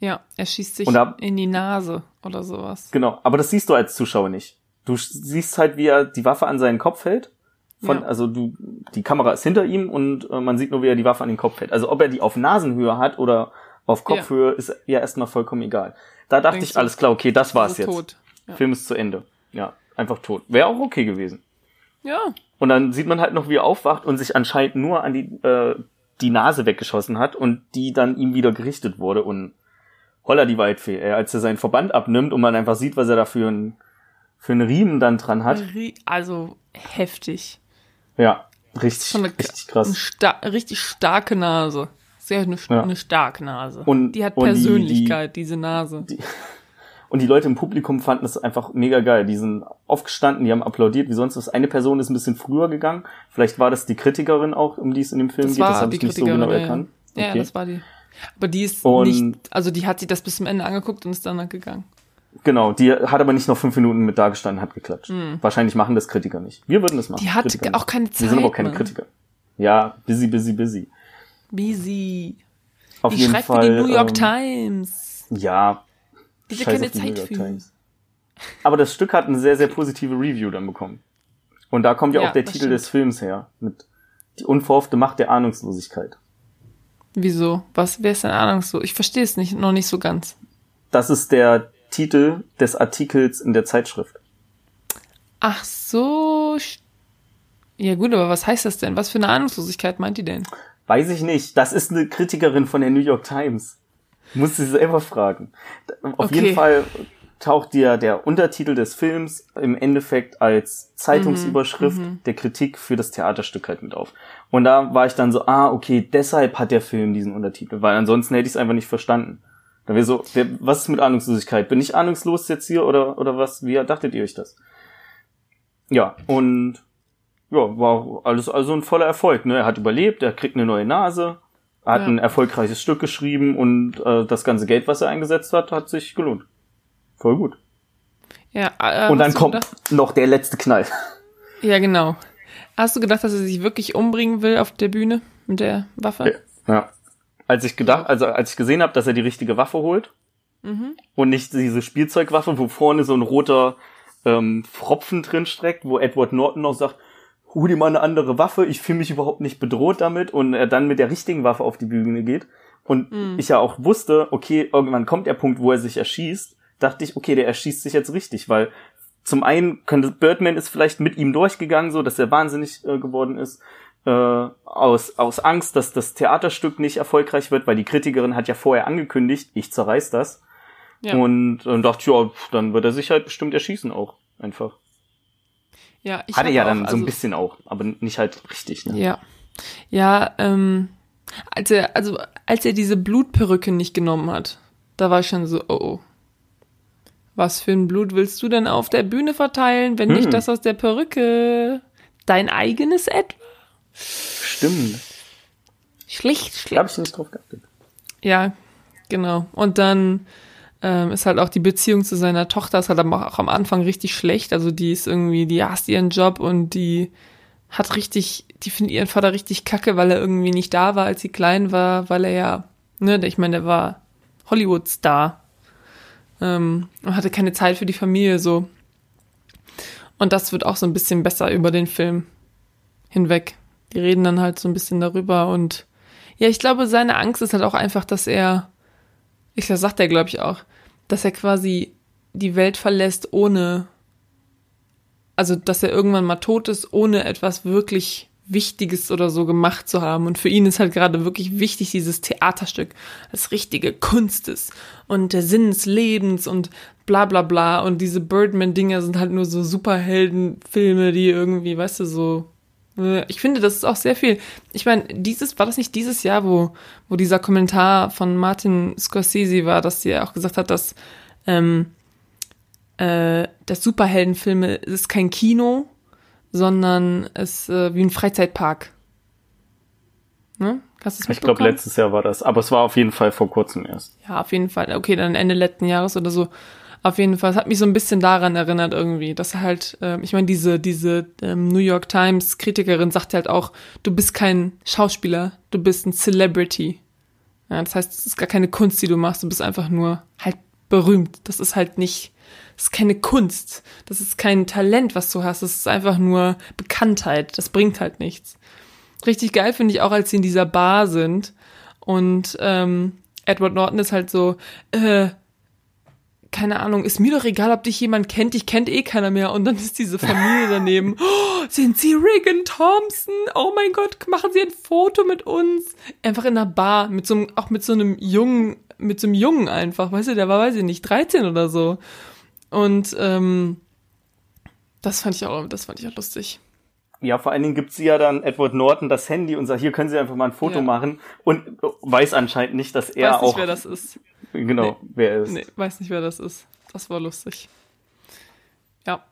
Speaker 1: Ja, er schießt sich da, in die Nase oder sowas.
Speaker 2: Genau, aber das siehst du als Zuschauer nicht. Du siehst halt, wie er die Waffe an seinen Kopf hält. Von, ja. Also du, die Kamera ist hinter ihm und äh, man sieht nur, wie er die Waffe an den Kopf hält. Also ob er die auf Nasenhöhe hat oder auf Kopfhöhe, ja. ist ja erstmal vollkommen egal. Da dachte Denkst ich, alles klar, okay, das war's jetzt. Tot. Ja. Film ist zu Ende. Ja, einfach tot. Wäre auch okay gewesen.
Speaker 1: Ja.
Speaker 2: Und dann sieht man halt noch, wie er aufwacht und sich anscheinend nur an die, äh, die Nase weggeschossen hat und die dann ihm wieder gerichtet wurde und holla die Waldfee, ey, als er seinen Verband abnimmt und man einfach sieht, was er da für ein für einen Riemen dann dran hat.
Speaker 1: Also heftig.
Speaker 2: Ja, richtig,
Speaker 1: eine, richtig krass. Eine sta richtig starke Nase. Sehr eine, ja. eine starke Nase. Und, die hat Persönlichkeit, die, die, diese Nase.
Speaker 2: Die, und die Leute im Publikum fanden es einfach mega geil. Die sind aufgestanden, die haben applaudiert, wie sonst was. Eine Person ist ein bisschen früher gegangen. Vielleicht war das die Kritikerin auch, um die es in dem Film das geht. Das habe ich nicht so genau erkannt.
Speaker 1: Ja, okay. ja, das war die. Aber die ist und nicht, also die hat sich das bis zum Ende angeguckt und ist dann gegangen.
Speaker 2: Genau, die hat aber nicht noch fünf Minuten mit dagestanden, hat geklatscht. Mhm. Wahrscheinlich machen das Kritiker nicht. Wir würden das machen.
Speaker 1: Die hat
Speaker 2: Kritiker
Speaker 1: auch keine Zeit.
Speaker 2: Wir sind aber auch keine Kritiker. Ja, busy, busy, busy.
Speaker 1: Busy.
Speaker 2: Auf die jeden schreibt Fall.
Speaker 1: Für die New York ähm, Times.
Speaker 2: Ja.
Speaker 1: Die keine Zeit für. Times.
Speaker 2: Aber das Stück hat eine sehr, sehr positive Review dann bekommen. Und da kommt ja, ja auch der Titel stimmt. des Films her. Mit die unverhoffte Macht der Ahnungslosigkeit.
Speaker 1: Wieso? Was, wer ist denn ahnungslos? Ich verstehe es nicht, noch nicht so ganz.
Speaker 2: Das ist der Titel des Artikels in der Zeitschrift.
Speaker 1: Ach so. Ja gut, aber was heißt das denn? Was für eine Ahnungslosigkeit meint die denn?
Speaker 2: Weiß ich nicht. Das ist eine Kritikerin von der New York Times. Muss sie selber fragen. Auf okay. jeden Fall taucht dir der Untertitel des Films im Endeffekt als Zeitungsüberschrift
Speaker 1: Mhm,
Speaker 2: der Kritik für das Theaterstück halt mit auf. Und da war ich dann so, ah, okay, deshalb hat der Film diesen Untertitel, weil ansonsten hätte ich es einfach nicht verstanden. Dann wäre so, wer, was ist mit Ahnungslosigkeit? Bin ich ahnungslos jetzt hier oder, oder was? Wie dachtet ihr euch das? Ja, und ja, war alles also ein voller Erfolg. Ne? Er hat überlebt, er kriegt eine neue Nase, er hat
Speaker 1: Ja.
Speaker 2: ein erfolgreiches Stück geschrieben und äh, das ganze Geld, was er eingesetzt hat, hat sich gelohnt. Voll gut.
Speaker 1: Ja, äh,
Speaker 2: und dann kommt
Speaker 1: gedacht-
Speaker 2: noch der letzte Knall.
Speaker 1: Ja, genau. Hast du gedacht, dass er sich wirklich umbringen will auf der Bühne mit der Waffe?
Speaker 2: Ja. Als ich gedacht, also als ich gesehen habe, dass er die richtige Waffe holt
Speaker 1: Mhm.
Speaker 2: und nicht diese Spielzeugwaffe, wo vorne so ein roter ähm, Pfropfen drin streckt, wo Edward Norton noch sagt, hol dir mal eine andere Waffe, ich fühle mich überhaupt nicht bedroht damit und er dann mit der richtigen Waffe auf die Bühne geht und
Speaker 1: Mhm.
Speaker 2: ich ja auch wusste, okay, irgendwann kommt der Punkt, wo er sich erschießt, dachte ich, okay, der erschießt sich jetzt richtig, weil zum einen könnte Birdman ist vielleicht mit ihm durchgegangen, so dass er wahnsinnig äh, geworden ist, äh, aus, aus Angst, dass das Theaterstück nicht erfolgreich wird, weil die Kritikerin hat ja vorher angekündigt, ich zerreiß das.
Speaker 1: Ja.
Speaker 2: Und, und dachte, ja, dann wird er sich halt bestimmt erschießen auch. Einfach.
Speaker 1: Ja, ich
Speaker 2: Hatte ja
Speaker 1: auch,
Speaker 2: dann so
Speaker 1: also-
Speaker 2: ein bisschen auch, aber nicht halt richtig. Ne?
Speaker 1: Ja. Ja, ähm, als er, also, als er diese Blutperücke nicht genommen hat, da war ich schon so, oh, oh. Was für ein Blut willst du denn auf der Bühne verteilen, wenn
Speaker 2: Hm.
Speaker 1: nicht das aus der Perücke? Dein eigenes etwa?
Speaker 2: Stimmt.
Speaker 1: Schlicht, schlicht.
Speaker 2: habe ich nicht drauf geachtet.
Speaker 1: Ja, genau. Und dann ähm, ist halt auch die Beziehung zu seiner Tochter ist halt auch am Anfang richtig schlecht. Also die ist irgendwie, die hasst ihren Job und die hat richtig, die findet ihren Vater richtig kacke, weil er irgendwie nicht da war, als sie klein war, weil er ja, ne, ich meine, der war Hollywood-Star ähm, und hatte keine Zeit für die Familie so. Und das wird auch so ein bisschen besser über den Film hinweg. Die reden dann halt so ein bisschen darüber und ja, ich glaube, seine Angst ist halt auch einfach, dass er, ich das sagt er, glaube ich, auch, dass er quasi die Welt verlässt ohne, also dass er irgendwann mal tot ist, ohne etwas wirklich Wichtiges oder so gemacht zu haben. Und für ihn ist halt gerade wirklich wichtig, dieses Theaterstück als richtige Kunst ist und der Sinn des Lebens und bla bla bla. Und diese Birdman-Dinger sind halt nur so Superheldenfilme, die irgendwie, weißt du, so ich finde, das ist auch sehr viel. Ich meine, dieses, war das nicht dieses Jahr, wo, wo dieser Kommentar von Martin Scorsese war, dass sie auch gesagt hat, dass, ähm, äh, dass Superheldenfilme es ist kein Kino, sondern es äh, wie ein Freizeitpark. Ne? Hast du es
Speaker 2: Ich glaube, letztes Jahr war das. Aber es war auf jeden Fall vor kurzem erst.
Speaker 1: Ja, auf jeden Fall. Okay, dann Ende letzten Jahres oder so. Auf jeden Fall. Es hat mich so ein bisschen daran erinnert irgendwie, dass halt, ähm, ich meine, diese, diese ähm, New York Times Kritikerin sagt halt auch, du bist kein Schauspieler, du bist ein Celebrity. Ja, das heißt, es ist gar keine Kunst, die du machst, du bist einfach nur halt berühmt. Das ist halt nicht, das ist keine Kunst. Das ist kein Talent, was du hast. Das ist einfach nur Bekanntheit. Das bringt halt nichts. Richtig geil finde ich auch, als sie in dieser Bar sind und ähm, Edward Norton ist halt so, äh, keine Ahnung, ist mir doch egal, ob dich jemand kennt, dich kennt eh keiner mehr. Und dann ist diese Familie daneben. Oh, sind Sie Regan Thompson? Oh mein Gott, machen Sie ein Foto mit uns. Einfach in einer Bar, mit so einem, auch mit so einem Jungen, mit so einem Jungen einfach, weißt du, der war, weiß ich nicht, 13 oder so. Und ähm, das fand ich auch, das fand ich auch lustig.
Speaker 2: Ja, vor allen Dingen gibt sie ja dann Edward Norton das Handy und sagt, hier können Sie einfach mal ein Foto
Speaker 1: Ja.
Speaker 2: machen und weiß anscheinend nicht, dass er
Speaker 1: weiß nicht,
Speaker 2: auch
Speaker 1: wer das ist.
Speaker 2: Genau
Speaker 1: Nee.
Speaker 2: wer er ist.
Speaker 1: Nee, weiß nicht, wer das ist. Das war lustig. Ja.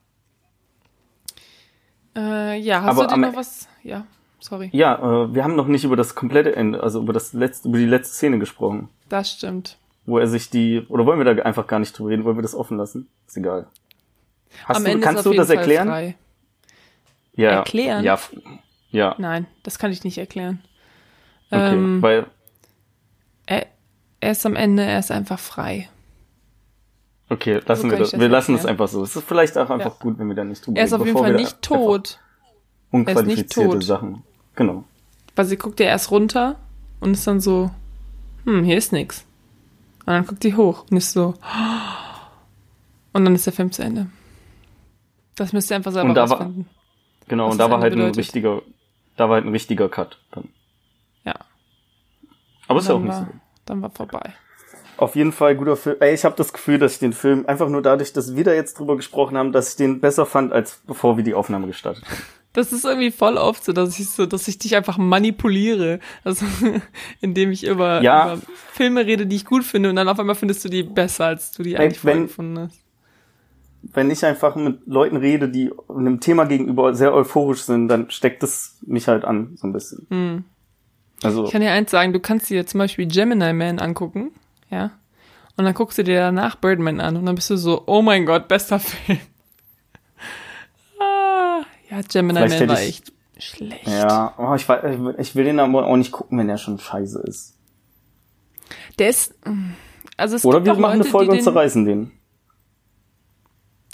Speaker 1: Äh, ja, hast
Speaker 2: Aber
Speaker 1: du dir
Speaker 2: am-
Speaker 1: noch was? Ja, sorry.
Speaker 2: Ja, äh, wir haben noch nicht über das komplette Ende, also über das letzte, über die letzte Szene gesprochen,
Speaker 1: Das stimmt.
Speaker 2: wo er sich die oder wollen wir da einfach gar nicht drüber reden, wollen wir das offen lassen? Ist egal. Hast
Speaker 1: Am
Speaker 2: du,
Speaker 1: Ende
Speaker 2: kannst du das
Speaker 1: Fall
Speaker 2: erklären?
Speaker 1: Frei.
Speaker 2: Ja.
Speaker 1: Erklären?
Speaker 2: Ja. Ja.
Speaker 1: Nein, das kann ich nicht erklären.
Speaker 2: Okay,
Speaker 1: Ähm,
Speaker 2: weil
Speaker 1: er ist am Ende, er ist einfach frei.
Speaker 2: okay, lassen
Speaker 1: So
Speaker 2: wir das.
Speaker 1: das
Speaker 2: Wir lassen es einfach so. Es ist vielleicht auch einfach
Speaker 1: Ja.
Speaker 2: gut, wenn wir da nicht drüber
Speaker 1: Er ist auf jeden Fall nicht tot.
Speaker 2: Unqualifizierte
Speaker 1: tot.
Speaker 2: Sachen. Genau.
Speaker 1: Weil sie guckt ja erst runter und ist dann so, hm, hier ist nix. Und dann guckt die hoch und ist so, und dann ist der Film zu Ende. Das müsst ihr einfach selber
Speaker 2: Und da war-. Genau, und da war halt ein
Speaker 1: bedeutet.
Speaker 2: richtiger, da war halt ein richtiger Cut. Dann.
Speaker 1: Ja.
Speaker 2: Aber ist ja auch nicht so.
Speaker 1: Dann war vorbei.
Speaker 2: Auf jeden Fall guter Film. Ey, ich habe das Gefühl, dass ich den Film einfach nur dadurch, dass wir da jetzt drüber gesprochen haben, dass ich den besser fand, als bevor wir die Aufnahme gestartet haben.
Speaker 1: Das ist irgendwie voll oft so, dass ich so, dass ich dich einfach manipuliere. Also, indem ich über,
Speaker 2: Ja.
Speaker 1: über Filme rede, die ich gut finde, und dann auf einmal findest du die besser, als du die eigentlich vorher gefunden hast.
Speaker 2: Wenn ich einfach mit Leuten rede, die einem Thema gegenüber sehr euphorisch sind, dann steckt es mich halt an, so ein bisschen.
Speaker 1: Hm.
Speaker 2: Also,
Speaker 1: Ich kann dir eins sagen, du kannst dir zum Beispiel Gemini Man angucken, ja, und dann guckst du dir danach Birdman an und dann bist du so, oh mein Gott, bester Film. ah, ja, Gemini Man war
Speaker 2: ich-
Speaker 1: echt schlecht.
Speaker 2: ja, oh, ich, ich will den aber auch nicht gucken, wenn er schon scheiße ist.
Speaker 1: Der ist, also es
Speaker 2: Oder wir machen eine
Speaker 1: Leute,
Speaker 2: Folge
Speaker 1: die
Speaker 2: und zerreißen den.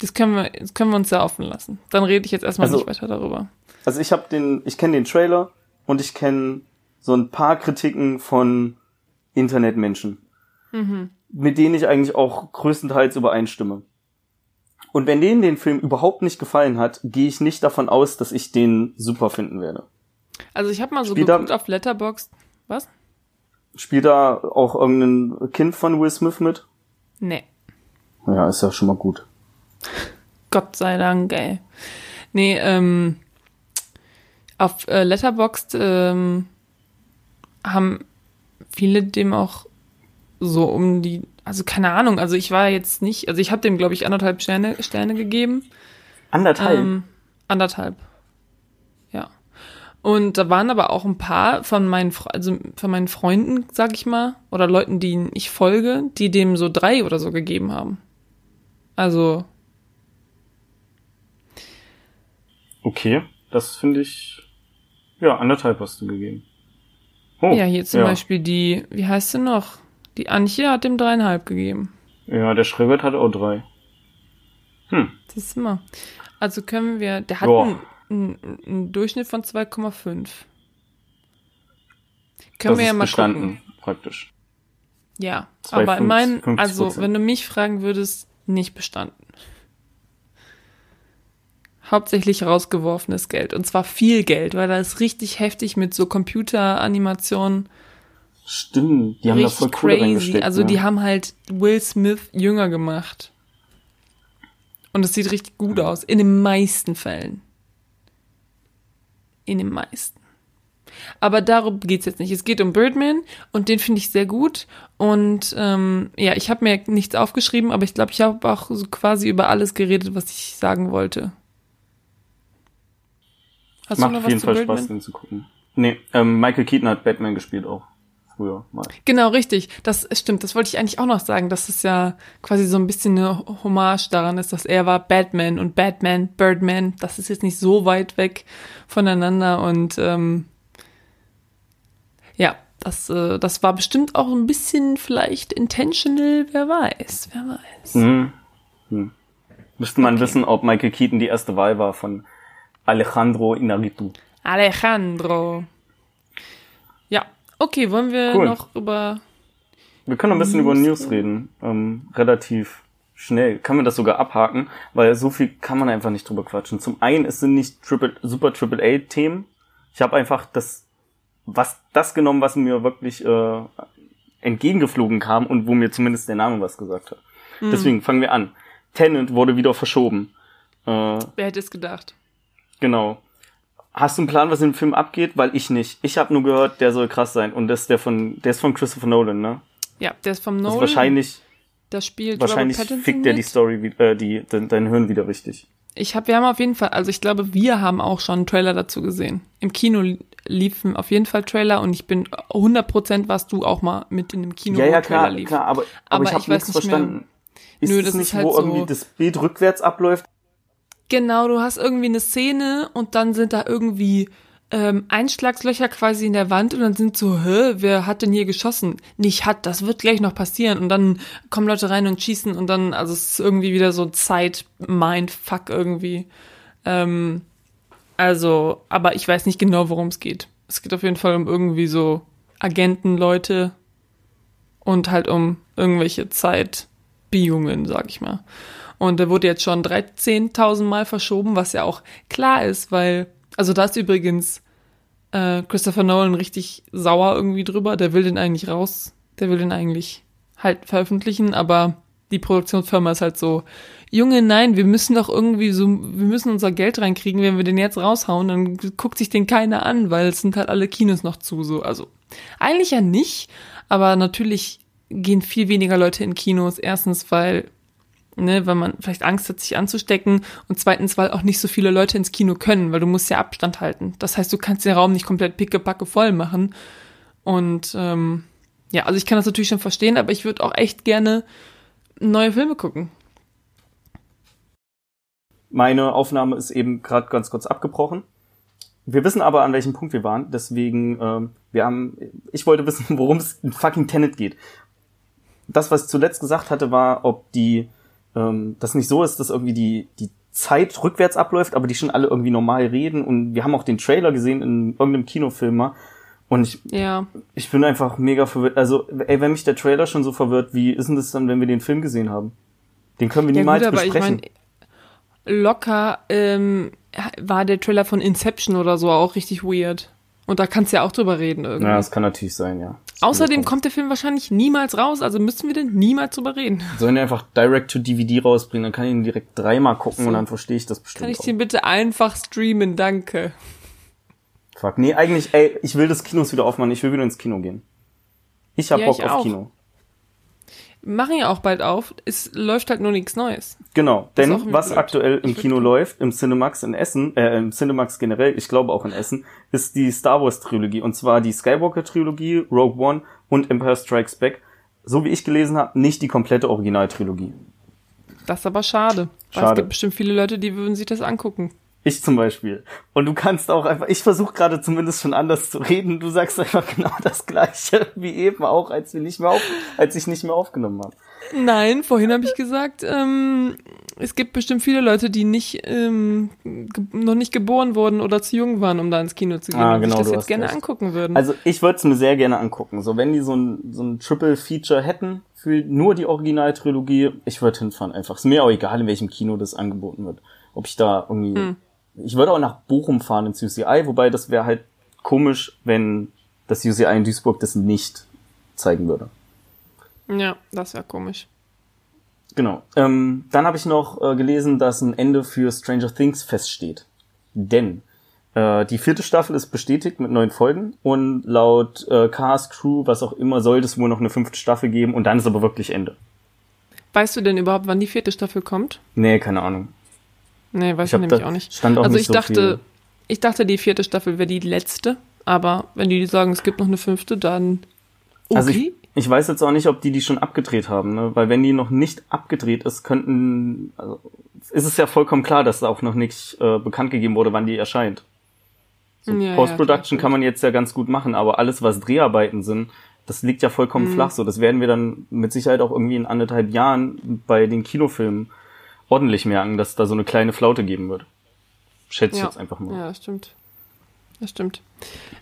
Speaker 1: das können wir, das können wir uns ja offen lassen. Dann rede ich jetzt erstmal
Speaker 2: Also-
Speaker 1: nicht weiter darüber.
Speaker 2: Also ich habe den, ich kenne den Trailer und ich kenne so ein paar Kritiken von Internetmenschen,
Speaker 1: Mhm.
Speaker 2: mit denen ich eigentlich auch größtenteils übereinstimme. Und wenn denen den Film überhaupt nicht gefallen hat, gehe ich nicht davon aus, dass ich den super finden werde.
Speaker 1: Also ich habe mal so geguckt auf Letterboxd. Was?
Speaker 2: Spielt da auch irgendein Kind von Will Smith mit?
Speaker 1: Nee.
Speaker 2: Ja, ist ja schon mal gut.
Speaker 1: Gott sei Dank, ey. Nee, ähm, auf äh, Letterboxd ähm, haben viele dem auch so um die, also keine Ahnung, also ich war jetzt nicht, also ich habe dem, glaube ich, anderthalb Sterne, Sterne gegeben.
Speaker 2: Anderthalb.
Speaker 1: Ähm, anderthalb. Ja. Und da waren aber auch ein paar von meinen, also von meinen Freunden, sag ich mal, oder Leuten, denen ich folge, die dem so drei oder so gegeben haben. Also,
Speaker 2: okay, das finde ich. Ja, anderthalb hast du gegeben. Oh,
Speaker 1: ja, hier zum Beispiel die, wie heißt sie noch? Die Antje hat dem dreieinhalb gegeben.
Speaker 2: Ja, der Schreibert hat auch drei. Hm.
Speaker 1: Das ist immer. Also können wir, der hat
Speaker 2: Ja.
Speaker 1: einen, einen, einen Durchschnitt von 2,5. Können
Speaker 2: das
Speaker 1: wir ja mal
Speaker 2: bestanden,
Speaker 1: gucken.
Speaker 2: praktisch.
Speaker 1: Ja,
Speaker 2: Zwei
Speaker 1: aber in
Speaker 2: fünf-
Speaker 1: meinen,
Speaker 2: 50%.
Speaker 1: also wenn du mich fragen würdest, nicht bestanden. Hauptsächlich rausgeworfenes Geld. Und zwar viel Geld, weil da ist richtig heftig mit so Computeranimationen.
Speaker 2: Stimmt, die haben da voll Kohle
Speaker 1: crazy. Also
Speaker 2: ne?
Speaker 1: die haben halt Will Smith jünger gemacht. Und es sieht richtig gut aus. In den meisten Fällen. In den meisten. Aber darum geht's jetzt nicht. Es geht um Birdman und den finde ich sehr gut. Und ähm, ja, ich habe mir nichts aufgeschrieben, aber ich glaube, ich habe auch so quasi über alles geredet, was ich sagen wollte. Hast
Speaker 2: Macht auf jeden Fall
Speaker 1: Birdman?
Speaker 2: Spaß, den zu gucken. Nee, ähm, Michael Keaton hat Batman gespielt auch. Früher mal.
Speaker 1: Genau, richtig. Das stimmt. Das wollte ich eigentlich auch noch sagen, dass es ja quasi so ein bisschen eine Hommage daran ist, dass er war Batman und Batman, Birdman. Das ist jetzt nicht so weit weg voneinander und ähm, ja, das, äh, das war bestimmt auch ein bisschen vielleicht intentional. Wer weiß, wer weiß.
Speaker 2: Mhm. Hm. Müsste man wissen, ob Michael Keaton die erste Wahl war von Alejandro Inarritu.
Speaker 1: Alejandro. Ja, okay. Wollen wir
Speaker 2: Cool.
Speaker 1: noch über
Speaker 2: Wir können noch ein bisschen über News reden. Ähm, relativ schnell. Kann man das sogar abhaken, weil so viel kann man einfach nicht drüber quatschen. Zum einen, es sind nicht Triple, super Triple A Themen. Ich habe einfach das, was das genommen, was mir wirklich äh, entgegengeflogen kam und wo mir zumindest der Name was gesagt hat. Deswegen fangen wir an. Tenant wurde wieder verschoben. Äh,
Speaker 1: Wer hätte es gedacht?
Speaker 2: Genau. Hast du einen Plan, was im Film abgeht? Weil ich nicht. Ich habe nur gehört, der soll krass sein. Und das ist der von, der ist von Christopher Nolan, ne?
Speaker 1: Ja, der ist vom
Speaker 2: Das
Speaker 1: Nolan.
Speaker 2: ist wahrscheinlich,
Speaker 1: Da spielt
Speaker 2: wahrscheinlich fickt der die. Story, äh, die, dein, dein Hirn wieder richtig.
Speaker 1: Ich habe, wir haben auf jeden Fall, also ich glaube, wir haben auch schon einen Trailer dazu gesehen. Im Kino li- liefen auf jeden Fall Trailer und ich bin 100% warst du auch mal mit in dem Kino,
Speaker 2: ja, ja, klar,
Speaker 1: lief.
Speaker 2: klar, aber, aber,
Speaker 1: Aber
Speaker 2: ich
Speaker 1: ich
Speaker 2: habe
Speaker 1: weiß nicht mehr.
Speaker 2: verstanden. Ist
Speaker 1: Nö, das
Speaker 2: nicht,
Speaker 1: halt
Speaker 2: wo
Speaker 1: so-
Speaker 2: irgendwie das Bild rückwärts abläuft?
Speaker 1: Genau, du hast irgendwie eine Szene und dann sind da irgendwie ähm, Einschlagslöcher quasi in der Wand und dann sind so, hä, wer hat denn hier geschossen? Nicht hat, das wird gleich noch passieren und dann kommen Leute rein und schießen und dann, also es ist irgendwie wieder so Zeit-Mindfuck irgendwie. Ähm, also, aber ich weiß nicht genau, worum es geht. Es geht auf jeden Fall um irgendwie so Agentenleute und halt um irgendwelche Zeitbiegungen, sag ich mal. Und der wurde jetzt schon 13.000 Mal verschoben, was ja auch klar ist, weil, also da ist übrigens äh, Christopher Nolan richtig sauer irgendwie drüber. Der will den eigentlich raus. Der will den eigentlich halt veröffentlichen, aber die Produktionsfirma ist halt so, Junge, nein, wir müssen doch irgendwie so, wir müssen unser Geld reinkriegen, wenn wir den jetzt raushauen, dann guckt sich den keiner an, weil es sind halt alle Kinos noch zu, so, also eigentlich ja nicht, aber natürlich gehen viel weniger Leute in Kinos. Erstens, weil, ne, weil man vielleicht Angst hat, sich anzustecken und zweitens, weil auch nicht so viele Leute ins Kino können, weil du musst ja Abstand halten. Das heißt, du kannst den Raum nicht komplett pickepacke voll machen und ähm, ja, also ich kann das natürlich schon verstehen, aber ich würde auch echt gerne neue Filme gucken.
Speaker 2: Meine Aufnahme ist eben gerade ganz kurz abgebrochen. Wir wissen aber, an welchem Punkt wir waren. Deswegen, ähm, wir haben, ich wollte wissen, worum es in fucking Tenet geht. Das, was ich zuletzt gesagt hatte, war, ob die, ähm, das nicht so ist, dass irgendwie die, die Zeit rückwärts abläuft, aber die schon alle irgendwie normal reden. Und wir haben auch den Trailer gesehen in irgendeinem Kinofilm mal. Und ich,
Speaker 1: ja.
Speaker 2: ich bin einfach mega verwirrt. Also, ey, wenn mich der Trailer schon so verwirrt, wie ist denn das dann, wenn wir den Film gesehen haben? Den können wir niemals ja, gut, besprechen. Ich
Speaker 1: mein, locker ähm, war der Trailer von Inception oder so auch richtig weird. Und da kannst du ja auch drüber reden irgendwie.
Speaker 2: Ja, das kann natürlich sein, ja.
Speaker 1: Außerdem kommt der Film wahrscheinlich niemals raus, also müssen wir denn niemals drüber reden.
Speaker 2: Sollen wir einfach direct to DVD rausbringen, dann kann ich ihn direkt dreimal gucken so. und dann verstehe ich das bestimmt.
Speaker 1: Kann ich den bitte einfach streamen, danke.
Speaker 2: Fuck, nee, eigentlich, ey, ich will das Kinos wieder aufmachen, ich will wieder ins Kino gehen. Ich hab
Speaker 1: ja,
Speaker 2: Bock
Speaker 1: ich
Speaker 2: auf
Speaker 1: auch.
Speaker 2: Kino.
Speaker 1: Machen ja auch bald auf, es läuft halt nur nichts Neues.
Speaker 2: Genau, denn was blöd. aktuell im Kino läuft, im Cinemax in Essen, äh, im Cinemax generell, ich glaube auch in Essen, ist die Star Wars Trilogie und zwar die Skywalker Trilogie, Rogue One und Empire Strikes Back. So wie ich gelesen habe, nicht die komplette Originaltrilogie.
Speaker 1: Das ist aber schade. schade. Weil es gibt bestimmt viele Leute, die würden sich das angucken.
Speaker 2: Ich zum Beispiel. Und du kannst auch einfach, ich versuche gerade zumindest schon anders zu reden. Du sagst einfach genau das Gleiche wie eben auch, als wir nicht mehr auf, als ich nicht mehr aufgenommen habe.
Speaker 1: Nein, vorhin habe ich gesagt, ähm, es gibt bestimmt viele Leute, die nicht ähm, noch nicht geboren wurden oder zu jung waren, um da ins Kino zu gehen
Speaker 2: ah, genau,
Speaker 1: und sich
Speaker 2: das
Speaker 1: jetzt gerne
Speaker 2: recht.
Speaker 1: angucken würden.
Speaker 2: Also ich würde es mir sehr gerne angucken. So wenn die so ein, so ein Triple Feature hätten für nur die Originaltrilogie, ich würde hinfahren einfach. Ist mir auch egal, in welchem Kino das angeboten wird. Ob ich da irgendwie hm ich würde auch nach Bochum fahren ins UCI, wobei das wäre halt komisch, wenn das UCI in Duisburg das nicht zeigen würde.
Speaker 1: Ja, das wäre komisch.
Speaker 2: Genau. Ähm, dann habe ich noch äh, gelesen, dass ein Ende für Stranger Things feststeht. Denn äh, die vierte Staffel ist bestätigt mit neun Folgen und laut äh, Cast, Crew, was auch immer, soll es wohl noch eine fünfte Staffel geben und dann ist aber wirklich Ende.
Speaker 1: Weißt du denn überhaupt, wann die vierte Staffel kommt?
Speaker 2: Nee, keine Ahnung.
Speaker 1: Nee, weiß ich, ich nämlich auch nicht.
Speaker 2: Stand auch
Speaker 1: also
Speaker 2: nicht
Speaker 1: ich
Speaker 2: so
Speaker 1: dachte,
Speaker 2: viel.
Speaker 1: ich dachte, die vierte Staffel wäre die letzte, aber wenn die sagen, es gibt noch eine fünfte, dann okay.
Speaker 2: Also ich, ich weiß jetzt auch nicht, ob die die schon abgedreht haben, ne? weil wenn die noch nicht abgedreht ist, könnten, also ist es ja vollkommen klar, dass auch noch nicht äh, bekannt gegeben wurde, wann die erscheint. So,
Speaker 1: Ja,
Speaker 2: Post-Production
Speaker 1: ja,
Speaker 2: kann man jetzt ja ganz gut machen, aber alles, was Dreharbeiten sind, das liegt ja vollkommen
Speaker 1: Mhm.
Speaker 2: flach. So, das werden wir dann mit Sicherheit auch irgendwie in anderthalb Jahren bei den Kinofilmen ordentlich merken, dass da so eine kleine Flaute geben wird. Schätze ich
Speaker 1: Ja.
Speaker 2: jetzt einfach mal.
Speaker 1: Ja, das stimmt. Das stimmt.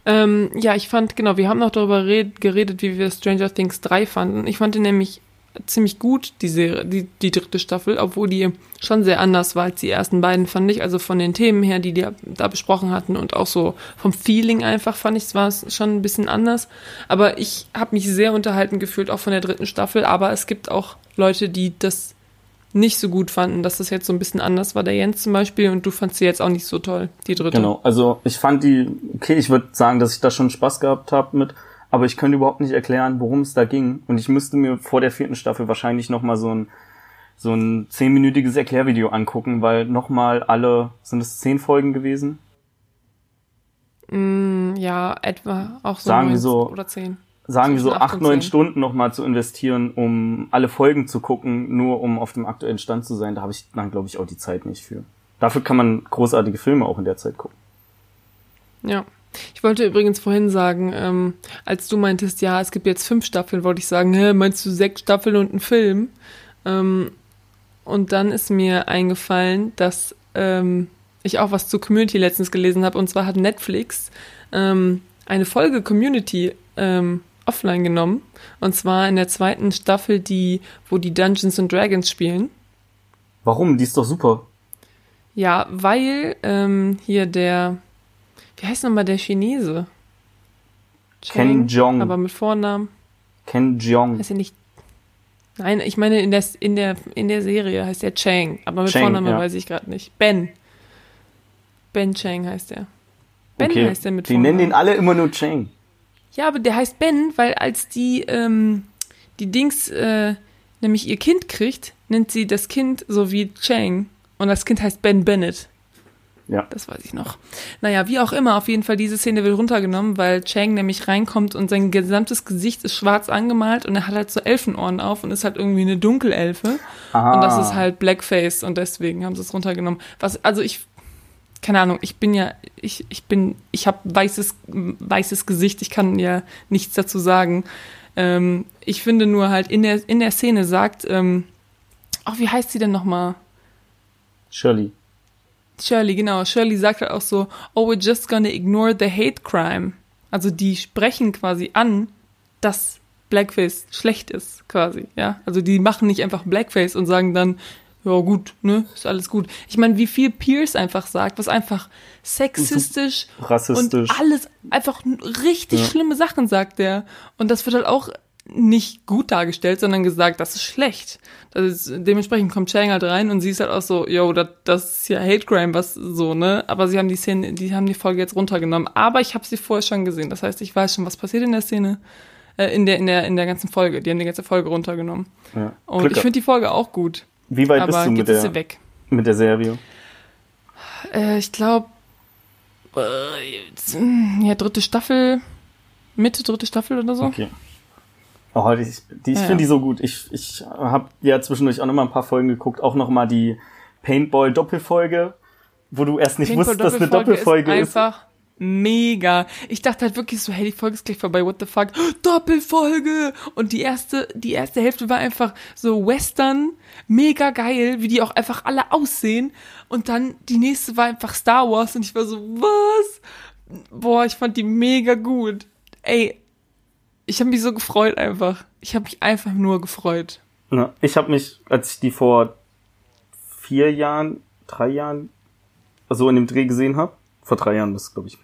Speaker 1: Ähm, ja, ich fand, genau, wir haben noch darüber red, geredet, wie wir Stranger Things 3 fanden. Ich fand die nämlich ziemlich gut, die, Serie, die, die dritte Staffel, obwohl die schon sehr anders war als die ersten beiden, fand ich. Also von den Themen her, die die da besprochen hatten und auch so vom Feeling einfach, fand ich, war es schon ein bisschen anders. Aber ich habe mich sehr unterhalten gefühlt, auch von der dritten Staffel. Aber es gibt auch Leute, die das nicht so gut fanden, dass das jetzt so ein bisschen anders war. Der Jens zum Beispiel und du fandst sie jetzt auch nicht so toll, die dritte.
Speaker 2: Genau, also ich fand die, okay, ich würde sagen, dass ich da schon Spaß gehabt habe mit, aber ich könnte überhaupt nicht erklären, worum es da ging. Und ich müsste mir vor der vierten Staffel wahrscheinlich nochmal so ein so ein zehnminütiges Erklärvideo angucken, weil nochmal alle, sind es zehn Folgen gewesen?
Speaker 1: Mm, ja, etwa auch so
Speaker 2: Sagen wir so-
Speaker 1: oder zehn.
Speaker 2: Sagen wir so
Speaker 1: acht
Speaker 2: neun. Stunden nochmal zu investieren, um alle Folgen zu gucken, nur um auf dem aktuellen Stand zu sein. Da habe ich dann, glaube ich, auch die Zeit nicht für. Dafür kann man großartige Filme auch in der Zeit gucken.
Speaker 1: Ja. Ich wollte übrigens vorhin sagen, ähm, als du meintest, ja, es gibt jetzt fünf Staffeln, wollte ich sagen, hä, meinst du sechs Staffeln und einen Film? Ähm, und dann ist mir eingefallen, dass ähm, ich auch was zu Community letztens gelesen habe. Und zwar hat Netflix ähm, eine Folge Community ähm, offline genommen. Und zwar in der zweiten Staffel, die, wo die Dungeons and Dragons spielen.
Speaker 2: Warum? Die ist doch super.
Speaker 1: Ja, weil ähm, hier der, wie heißt nochmal der Chinese?
Speaker 2: Ken
Speaker 1: Chang,
Speaker 2: Jeong.
Speaker 1: Aber mit Vornamen.
Speaker 2: Ken Jeong.
Speaker 1: Heißt er nicht Nein, ich meine, in der, in der, in der Serie heißt er Chang, aber mit Vornamen
Speaker 2: ja.
Speaker 1: weiß ich gerade nicht. Ben. Ben Chang heißt er. Ben
Speaker 2: okay.
Speaker 1: heißt er mit
Speaker 2: Die
Speaker 1: Vornamen.
Speaker 2: nennen den alle immer nur Chang.
Speaker 1: Ja, aber der heißt Ben, weil als die, ähm, die Dings, äh, nämlich ihr Kind kriegt, nennt sie das Kind so wie Chang. Und das Kind heißt Ben Bennett.
Speaker 2: Ja.
Speaker 1: Das weiß ich noch. Naja, wie auch immer, auf jeden Fall, diese Szene wird runtergenommen, weil Chang nämlich reinkommt und sein gesamtes Gesicht ist schwarz angemalt und er hat halt so Elfenohren auf und ist halt irgendwie eine Dunkelelfe.
Speaker 2: Aha.
Speaker 1: Und das ist halt Blackface und deswegen haben sie es runtergenommen. Was, also ich, keine Ahnung, ich bin ja, ich, ich bin, ich habe weißes, weißes Gesicht, ich kann ja nichts dazu sagen. Ähm, ich finde nur halt in der, in der Szene sagt, ähm, ach, wie heißt sie denn nochmal?
Speaker 2: Shirley.
Speaker 1: Shirley, genau. Shirley sagt halt auch so, oh, we're just gonna ignore the hate crime. Also die sprechen quasi an, dass Blackface schlecht ist, quasi, ja. Also die machen nicht einfach Blackface und sagen dann, ja gut, ne, ist alles gut. Ich meine, wie viel Pierce einfach sagt, was einfach sexistisch
Speaker 2: Rassistisch.
Speaker 1: und alles, einfach richtig
Speaker 2: Ja.
Speaker 1: schlimme Sachen sagt der. Und das wird halt auch nicht gut dargestellt, sondern gesagt, das ist schlecht. Das ist, dementsprechend kommt Chang halt rein und sie ist halt auch so, yo, das, das ist ja Hate Crime, was so, ne? Aber sie haben die Szene, die haben die Folge jetzt runtergenommen. Aber ich habe sie vorher schon gesehen. Das heißt, ich weiß schon, was passiert in der Szene, äh, in der, in der, in der ganzen Folge. Die haben die ganze Folge runtergenommen.
Speaker 2: Ja.
Speaker 1: Und
Speaker 2: Glück
Speaker 1: ich finde die Folge auch gut.
Speaker 2: Wie weit bist
Speaker 1: aber
Speaker 2: du mit
Speaker 1: ist
Speaker 2: der,
Speaker 1: weg.
Speaker 2: mit der Serie?
Speaker 1: Äh, ich glaube, äh, ja, dritte Staffel, Mitte dritte Staffel oder so.
Speaker 2: Okay. Oh, die, ich die, ich
Speaker 1: Ja,
Speaker 2: finde die
Speaker 1: ja.
Speaker 2: so gut. Ich, ich habe ja zwischendurch auch noch mal ein paar Folgen geguckt, auch noch mal die Paintball-Doppelfolge, wo du erst nicht
Speaker 1: Paintball
Speaker 2: wusstest, dass eine Doppelfolge ist.
Speaker 1: einfach mega. Ich dachte halt wirklich so, hey, die Folge ist gleich vorbei, what the fuck? Doppelfolge! Und die erste, die erste Hälfte war einfach so Western, mega geil, wie die auch einfach alle aussehen. Und dann die nächste war einfach Star Wars und ich war so, was? Boah, ich fand die mega gut. Ey, ich habe mich so gefreut einfach. Ich habe mich einfach nur gefreut.
Speaker 2: Ja, ich habe mich, als ich die vor vier Jahren, drei Jahren, so in dem Dreh gesehen habe, vor drei Jahren muss es, glaube ich,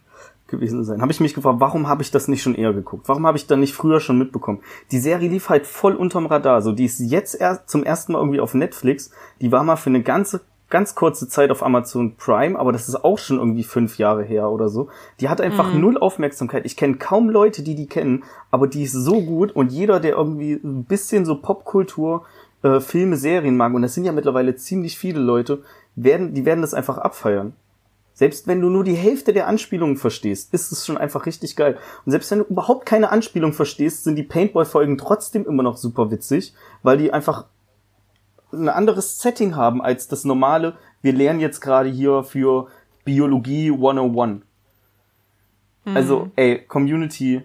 Speaker 2: gewesen sein, habe ich mich gefragt, warum habe ich das nicht schon eher geguckt? Warum habe ich dann nicht früher schon mitbekommen? Die Serie lief halt voll unterm Radar. So, die ist jetzt erst zum ersten Mal irgendwie auf Netflix. Die war mal für eine ganze, ganz kurze Zeit auf Amazon Prime, aber das ist auch schon irgendwie fünf Jahre her oder so. Die hat einfach null Aufmerksamkeit. Ich kenne kaum Leute, die die kennen, aber die ist so gut und jeder, der irgendwie ein bisschen so Popkultur, äh, Filme, Serien mag, und das sind ja mittlerweile ziemlich viele Leute, werden, die werden das einfach abfeiern. Selbst wenn du nur die Hälfte der Anspielungen verstehst, ist es schon einfach richtig geil. Und selbst wenn du überhaupt keine Anspielung verstehst, sind die Paintball-Folgen trotzdem immer noch super witzig, weil die einfach ein anderes Setting haben als das normale. Wir lernen jetzt gerade hier für Biologie 101. Also, ey, Community,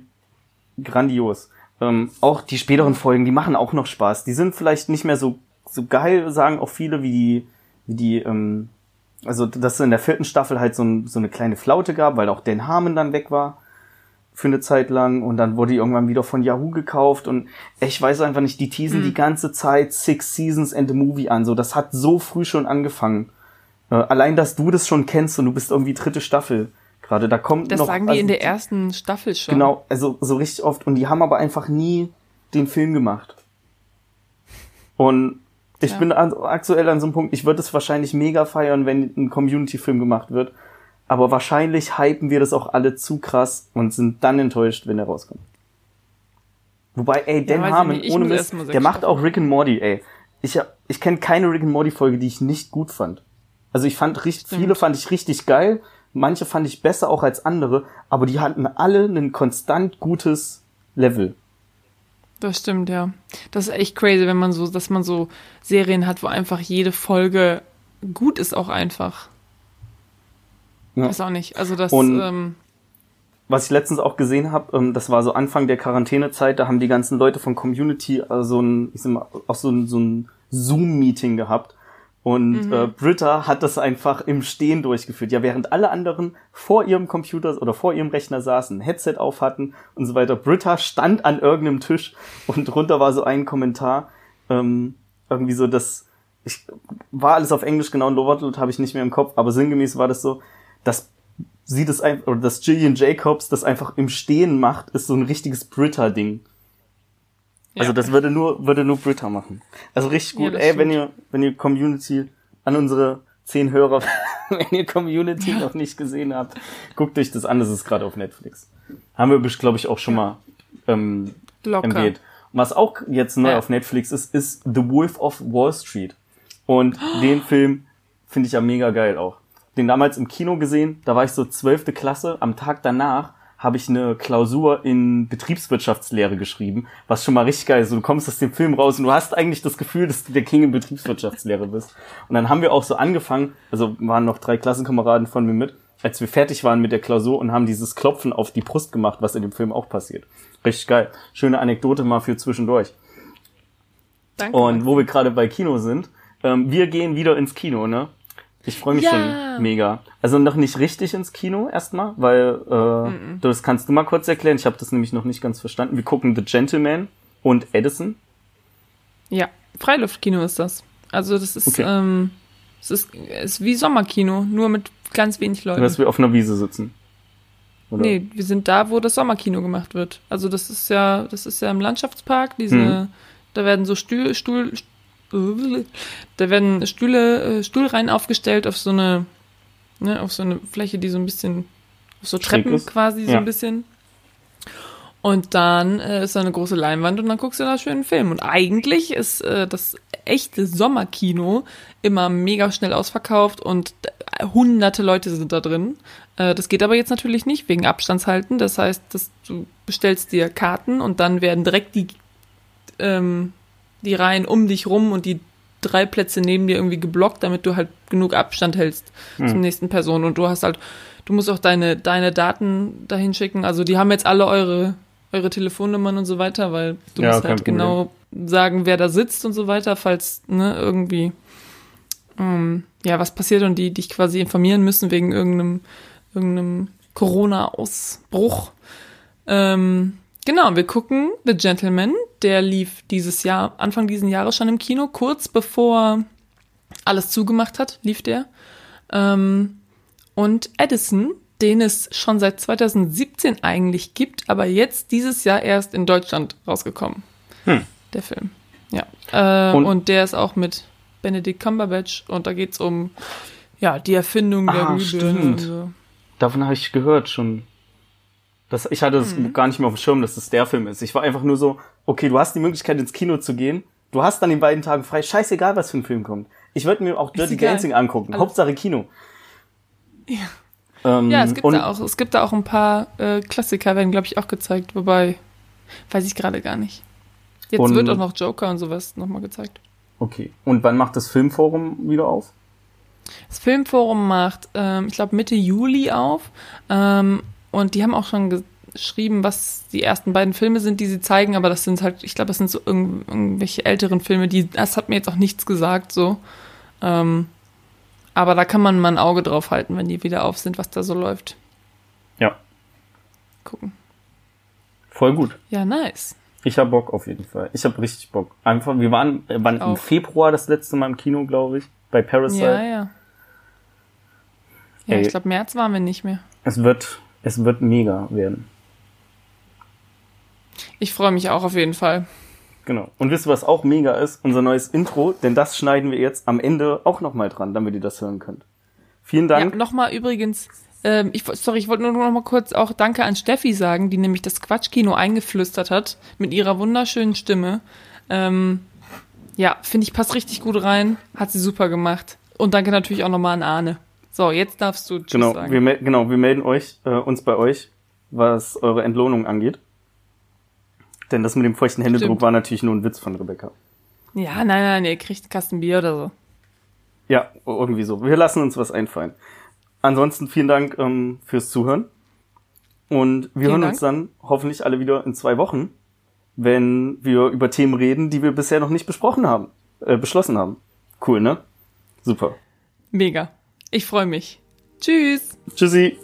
Speaker 2: grandios. Ähm, auch die späteren Folgen, die machen auch noch Spaß. Die sind vielleicht nicht mehr so, so geil, sagen auch viele, wie die, wie die, ähm, also, dass es in der vierten Staffel halt so, ein, so eine kleine Flaute gab, weil auch Dan Harmon dann weg war für eine Zeit lang und dann wurde die irgendwann wieder von Yahoo gekauft und ich weiß einfach nicht, die teasen die ganze Zeit Six Seasons and a Movie an, so das hat so früh schon angefangen. Äh, allein, dass du das schon kennst und du bist irgendwie dritte Staffel gerade, da kommt
Speaker 1: Das
Speaker 2: noch
Speaker 1: sagen die
Speaker 2: also
Speaker 1: in der ersten Staffel schon.
Speaker 2: Genau, also so richtig oft und die haben aber einfach nie den Film gemacht. Und ich
Speaker 1: Ja.
Speaker 2: bin an, aktuell an so einem Punkt, ich würde es wahrscheinlich mega feiern, wenn ein Community-Film gemacht wird. Aber wahrscheinlich hypen wir das auch alle zu krass und sind dann enttäuscht, wenn er rauskommt. Wobei, ey, Dan
Speaker 1: ich
Speaker 2: Harmon, ohne Mist, der macht auch Rick and Morty, ey. Ich, ich kenne keine Rick and Morty Folge, die ich nicht gut fand. Also ich fand richtig,
Speaker 1: Stimmt.
Speaker 2: viele fand ich richtig geil, manche fand ich besser auch als andere, aber die hatten alle ein konstant gutes Level.
Speaker 1: Das stimmt, ja. Das ist echt crazy, wenn man so, dass man so Serien hat, wo einfach jede Folge gut ist, auch einfach.
Speaker 2: Ja.
Speaker 1: Weiß auch nicht. Also das,
Speaker 2: Und-
Speaker 1: ähm,
Speaker 2: Was ich letztens auch gesehen habe, ähm, das war so Anfang der Quarantänezeit, da haben die ganzen Leute von Community äh, so ein, ich sag mal, auch so ein, so ein Zoom-Meeting gehabt. Und äh, Britta hat das einfach im Stehen durchgeführt. Ja, während alle anderen vor ihrem Computer oder vor ihrem Rechner saßen, ein Headset auf hatten und so weiter. Britta stand an irgendeinem Tisch und drunter war so ein Kommentar, ähm, irgendwie so, dass ich war alles auf Englisch, genau ein Wortlaut habe ich nicht mehr im Kopf, aber sinngemäß war das so, dass sie das einfach, oder dass Gillian Jacobs das einfach im Stehen macht, ist so ein richtiges Britta-Ding. Also
Speaker 1: Ja.
Speaker 2: das würde nur, würde nur Britta machen. Also richtig
Speaker 1: Ja,
Speaker 2: gut.
Speaker 1: das
Speaker 2: Ey, wenn ihr, wenn ihr Community an unsere zehn Hörer, wenn ihr Community noch nicht gesehen habt, guckt euch das an. Das ist gerade auf Netflix. Haben wir, glaube ich, auch schon mal ähm,
Speaker 1: Locker.
Speaker 2: empfehlt. Was auch jetzt neu
Speaker 1: Ja.
Speaker 2: auf Netflix ist, ist The Wolf of Wall Street. Und den Film finde ich ja mega geil auch. Den damals im Kino gesehen, da war ich so zwölfte Klasse. Am Tag danach habe ich eine Klausur in Betriebswirtschaftslehre geschrieben, was schon mal richtig geil ist. Du kommst aus dem Film raus und du hast eigentlich das Gefühl, dass du der King in Betriebswirtschaftslehre bist. Und dann haben wir auch so angefangen, also waren noch drei Klassenkameraden von mir mit, als wir fertig waren mit der Klausur und haben dieses Klopfen auf die Brust gemacht, was in dem Film auch passiert. Richtig geil. Schöne Anekdote mal für zwischendurch.
Speaker 1: Danke.
Speaker 2: Und wo wir gerade bei Kino sind, ähm, wir gehen wieder ins Kino, ne? Ich freue mich
Speaker 1: Ja.
Speaker 2: schon mega. Also noch nicht richtig ins Kino erstmal, weil äh, das kannst du mal kurz erklären. Ich habe das nämlich noch nicht ganz verstanden. Wir gucken The Gentleman und Edison.
Speaker 1: Ja, Freiluftkino ist das. Also das ist,
Speaker 2: Okay.
Speaker 1: ähm, es ist, ist wie Sommerkino, nur mit ganz wenig Leuten.
Speaker 2: Dass wir auf einer Wiese sitzen. Oder?
Speaker 1: Nee, wir sind da, wo das Sommerkino gemacht wird. Also das ist ja, das ist ja im Landschaftspark, diese,
Speaker 2: Mhm.
Speaker 1: da werden so Stuhl, Stuhl, Stuhl da werden Stühle, äh, Stuhlreihen aufgestellt auf so eine, ne, auf so eine Fläche, die so ein bisschen, auf so Treppen quasi so
Speaker 2: Ja.
Speaker 1: ein bisschen. Und dann äh, ist da eine große Leinwand und dann guckst du da schön einen Film. Und eigentlich ist äh, das echte Sommerkino immer mega schnell ausverkauft und äh, hunderte Leute sind da drin. Äh, das geht aber jetzt natürlich nicht wegen Abstandshalten. Das heißt, dass du bestellst dir Karten und dann werden direkt die, ähm, die Reihen um dich rum und die drei Plätze neben dir irgendwie geblockt, damit du halt genug Abstand hältst zur nächsten Person. Und du hast halt, du musst auch deine, deine Daten dahin schicken. Also die haben jetzt alle eure, eure Telefonnummern und so weiter, weil du
Speaker 2: Ja,
Speaker 1: musst halt
Speaker 2: Problem.
Speaker 1: genau sagen, wer da sitzt und so weiter, falls ne, irgendwie ähm, ja was passiert und die dich quasi informieren müssen wegen irgendeinem, irgendeinem Corona-Ausbruch. Ähm, genau, wir gucken The Gentleman, der lief dieses Jahr, Anfang diesen Jahres schon im Kino, kurz bevor alles zugemacht hat, lief der. Ähm, und Edison, den es schon seit 2017 eigentlich gibt, aber jetzt dieses Jahr erst in Deutschland rausgekommen.
Speaker 2: Hm.
Speaker 1: Der Film. Ja. Äh,
Speaker 2: Und-
Speaker 1: und, der ist auch mit Benedict Cumberbatch und da geht's um ja, die Erfindung der
Speaker 2: Ah,
Speaker 1: Rübe.
Speaker 2: stimmt.
Speaker 1: und So.
Speaker 2: Davon habe ich gehört schon. Das, ich hatte das
Speaker 1: Mhm.
Speaker 2: gar nicht mehr auf dem Schirm, dass das der Film ist. Ich war einfach nur so, okay, du hast die Möglichkeit ins Kino zu gehen. Du hast dann den beiden Tagen frei. Scheißegal, was für ein Film kommt. Ich würde mir auch Dirty. Dancing angucken.
Speaker 1: Alles.
Speaker 2: Hauptsache Kino.
Speaker 1: Ja.
Speaker 2: Ähm,
Speaker 1: Ja, es gibt, da auch, es gibt da auch ein paar äh, Klassiker, werden, glaube ich, auch gezeigt. Wobei, weiß ich gerade gar nicht. Jetzt wird auch noch Joker und sowas nochmal gezeigt.
Speaker 2: Okay. Und wann macht das Filmforum wieder auf?
Speaker 1: Das Filmforum macht, ähm, ich glaube, Mitte Juli auf. Ähm, und die haben auch schon ge- geschrieben, was die ersten beiden Filme sind, die sie zeigen. Aber das sind halt, ich glaube, das sind so irgend, irgendwelche älteren Filme. Die, das hat mir jetzt auch nichts gesagt, so. Ähm, aber da kann man mal ein Auge drauf halten, wenn die wieder auf sind, was da so läuft.
Speaker 2: Ja.
Speaker 1: Gucken.
Speaker 2: Voll gut.
Speaker 1: Ja, nice.
Speaker 2: Ich hab Bock auf jeden Fall. Ich hab richtig Bock. Einfach, wir waren, äh, waren im. Februar das letzte Mal im Kino, glaube ich, bei Parasite.
Speaker 1: Ja, ja. Ja,
Speaker 2: Ey.
Speaker 1: ich glaube, März waren wir nicht mehr.
Speaker 2: Es wird, es wird mega werden.
Speaker 1: Ich freue mich auch auf jeden Fall.
Speaker 2: Genau. Und wisst ihr, was auch mega ist? Unser neues Intro, denn das schneiden wir jetzt am Ende auch nochmal dran, damit ihr das hören könnt. Vielen
Speaker 1: Ja,
Speaker 2: Dank.
Speaker 1: nochmal übrigens, ähm, ich, sorry, ich wollte nur noch mal kurz auch Danke an Steffi sagen, die nämlich das Quatschkino eingeflüstert hat mit ihrer wunderschönen Stimme. Ähm, ja, finde ich, passt richtig gut rein. Hat sie super gemacht. Und danke natürlich auch nochmal an Arne. So, jetzt darfst du Tschüss
Speaker 2: genau,
Speaker 1: sagen.
Speaker 2: wir, genau, wir melden euch, äh, uns bei euch, was eure Entlohnung angeht. Denn das mit dem feuchten Händedruck
Speaker 1: Stimmt.
Speaker 2: war natürlich nur ein Witz von Rebecca.
Speaker 1: ja, nein, nein, ihr kriegt einen Kasten Bier oder so.
Speaker 2: Ja, irgendwie so. Wir lassen uns was einfallen. Ansonsten vielen Dank ähm, fürs Zuhören. Und wir
Speaker 1: Vielen
Speaker 2: hören
Speaker 1: Dank.
Speaker 2: uns dann hoffentlich alle wieder in zwei Wochen, wenn wir über Themen reden, die wir bisher noch nicht besprochen haben, äh, beschlossen haben. Cool, ne? Super.
Speaker 1: Mega. Ich freue mich. Tschüss.
Speaker 2: Tschüssi.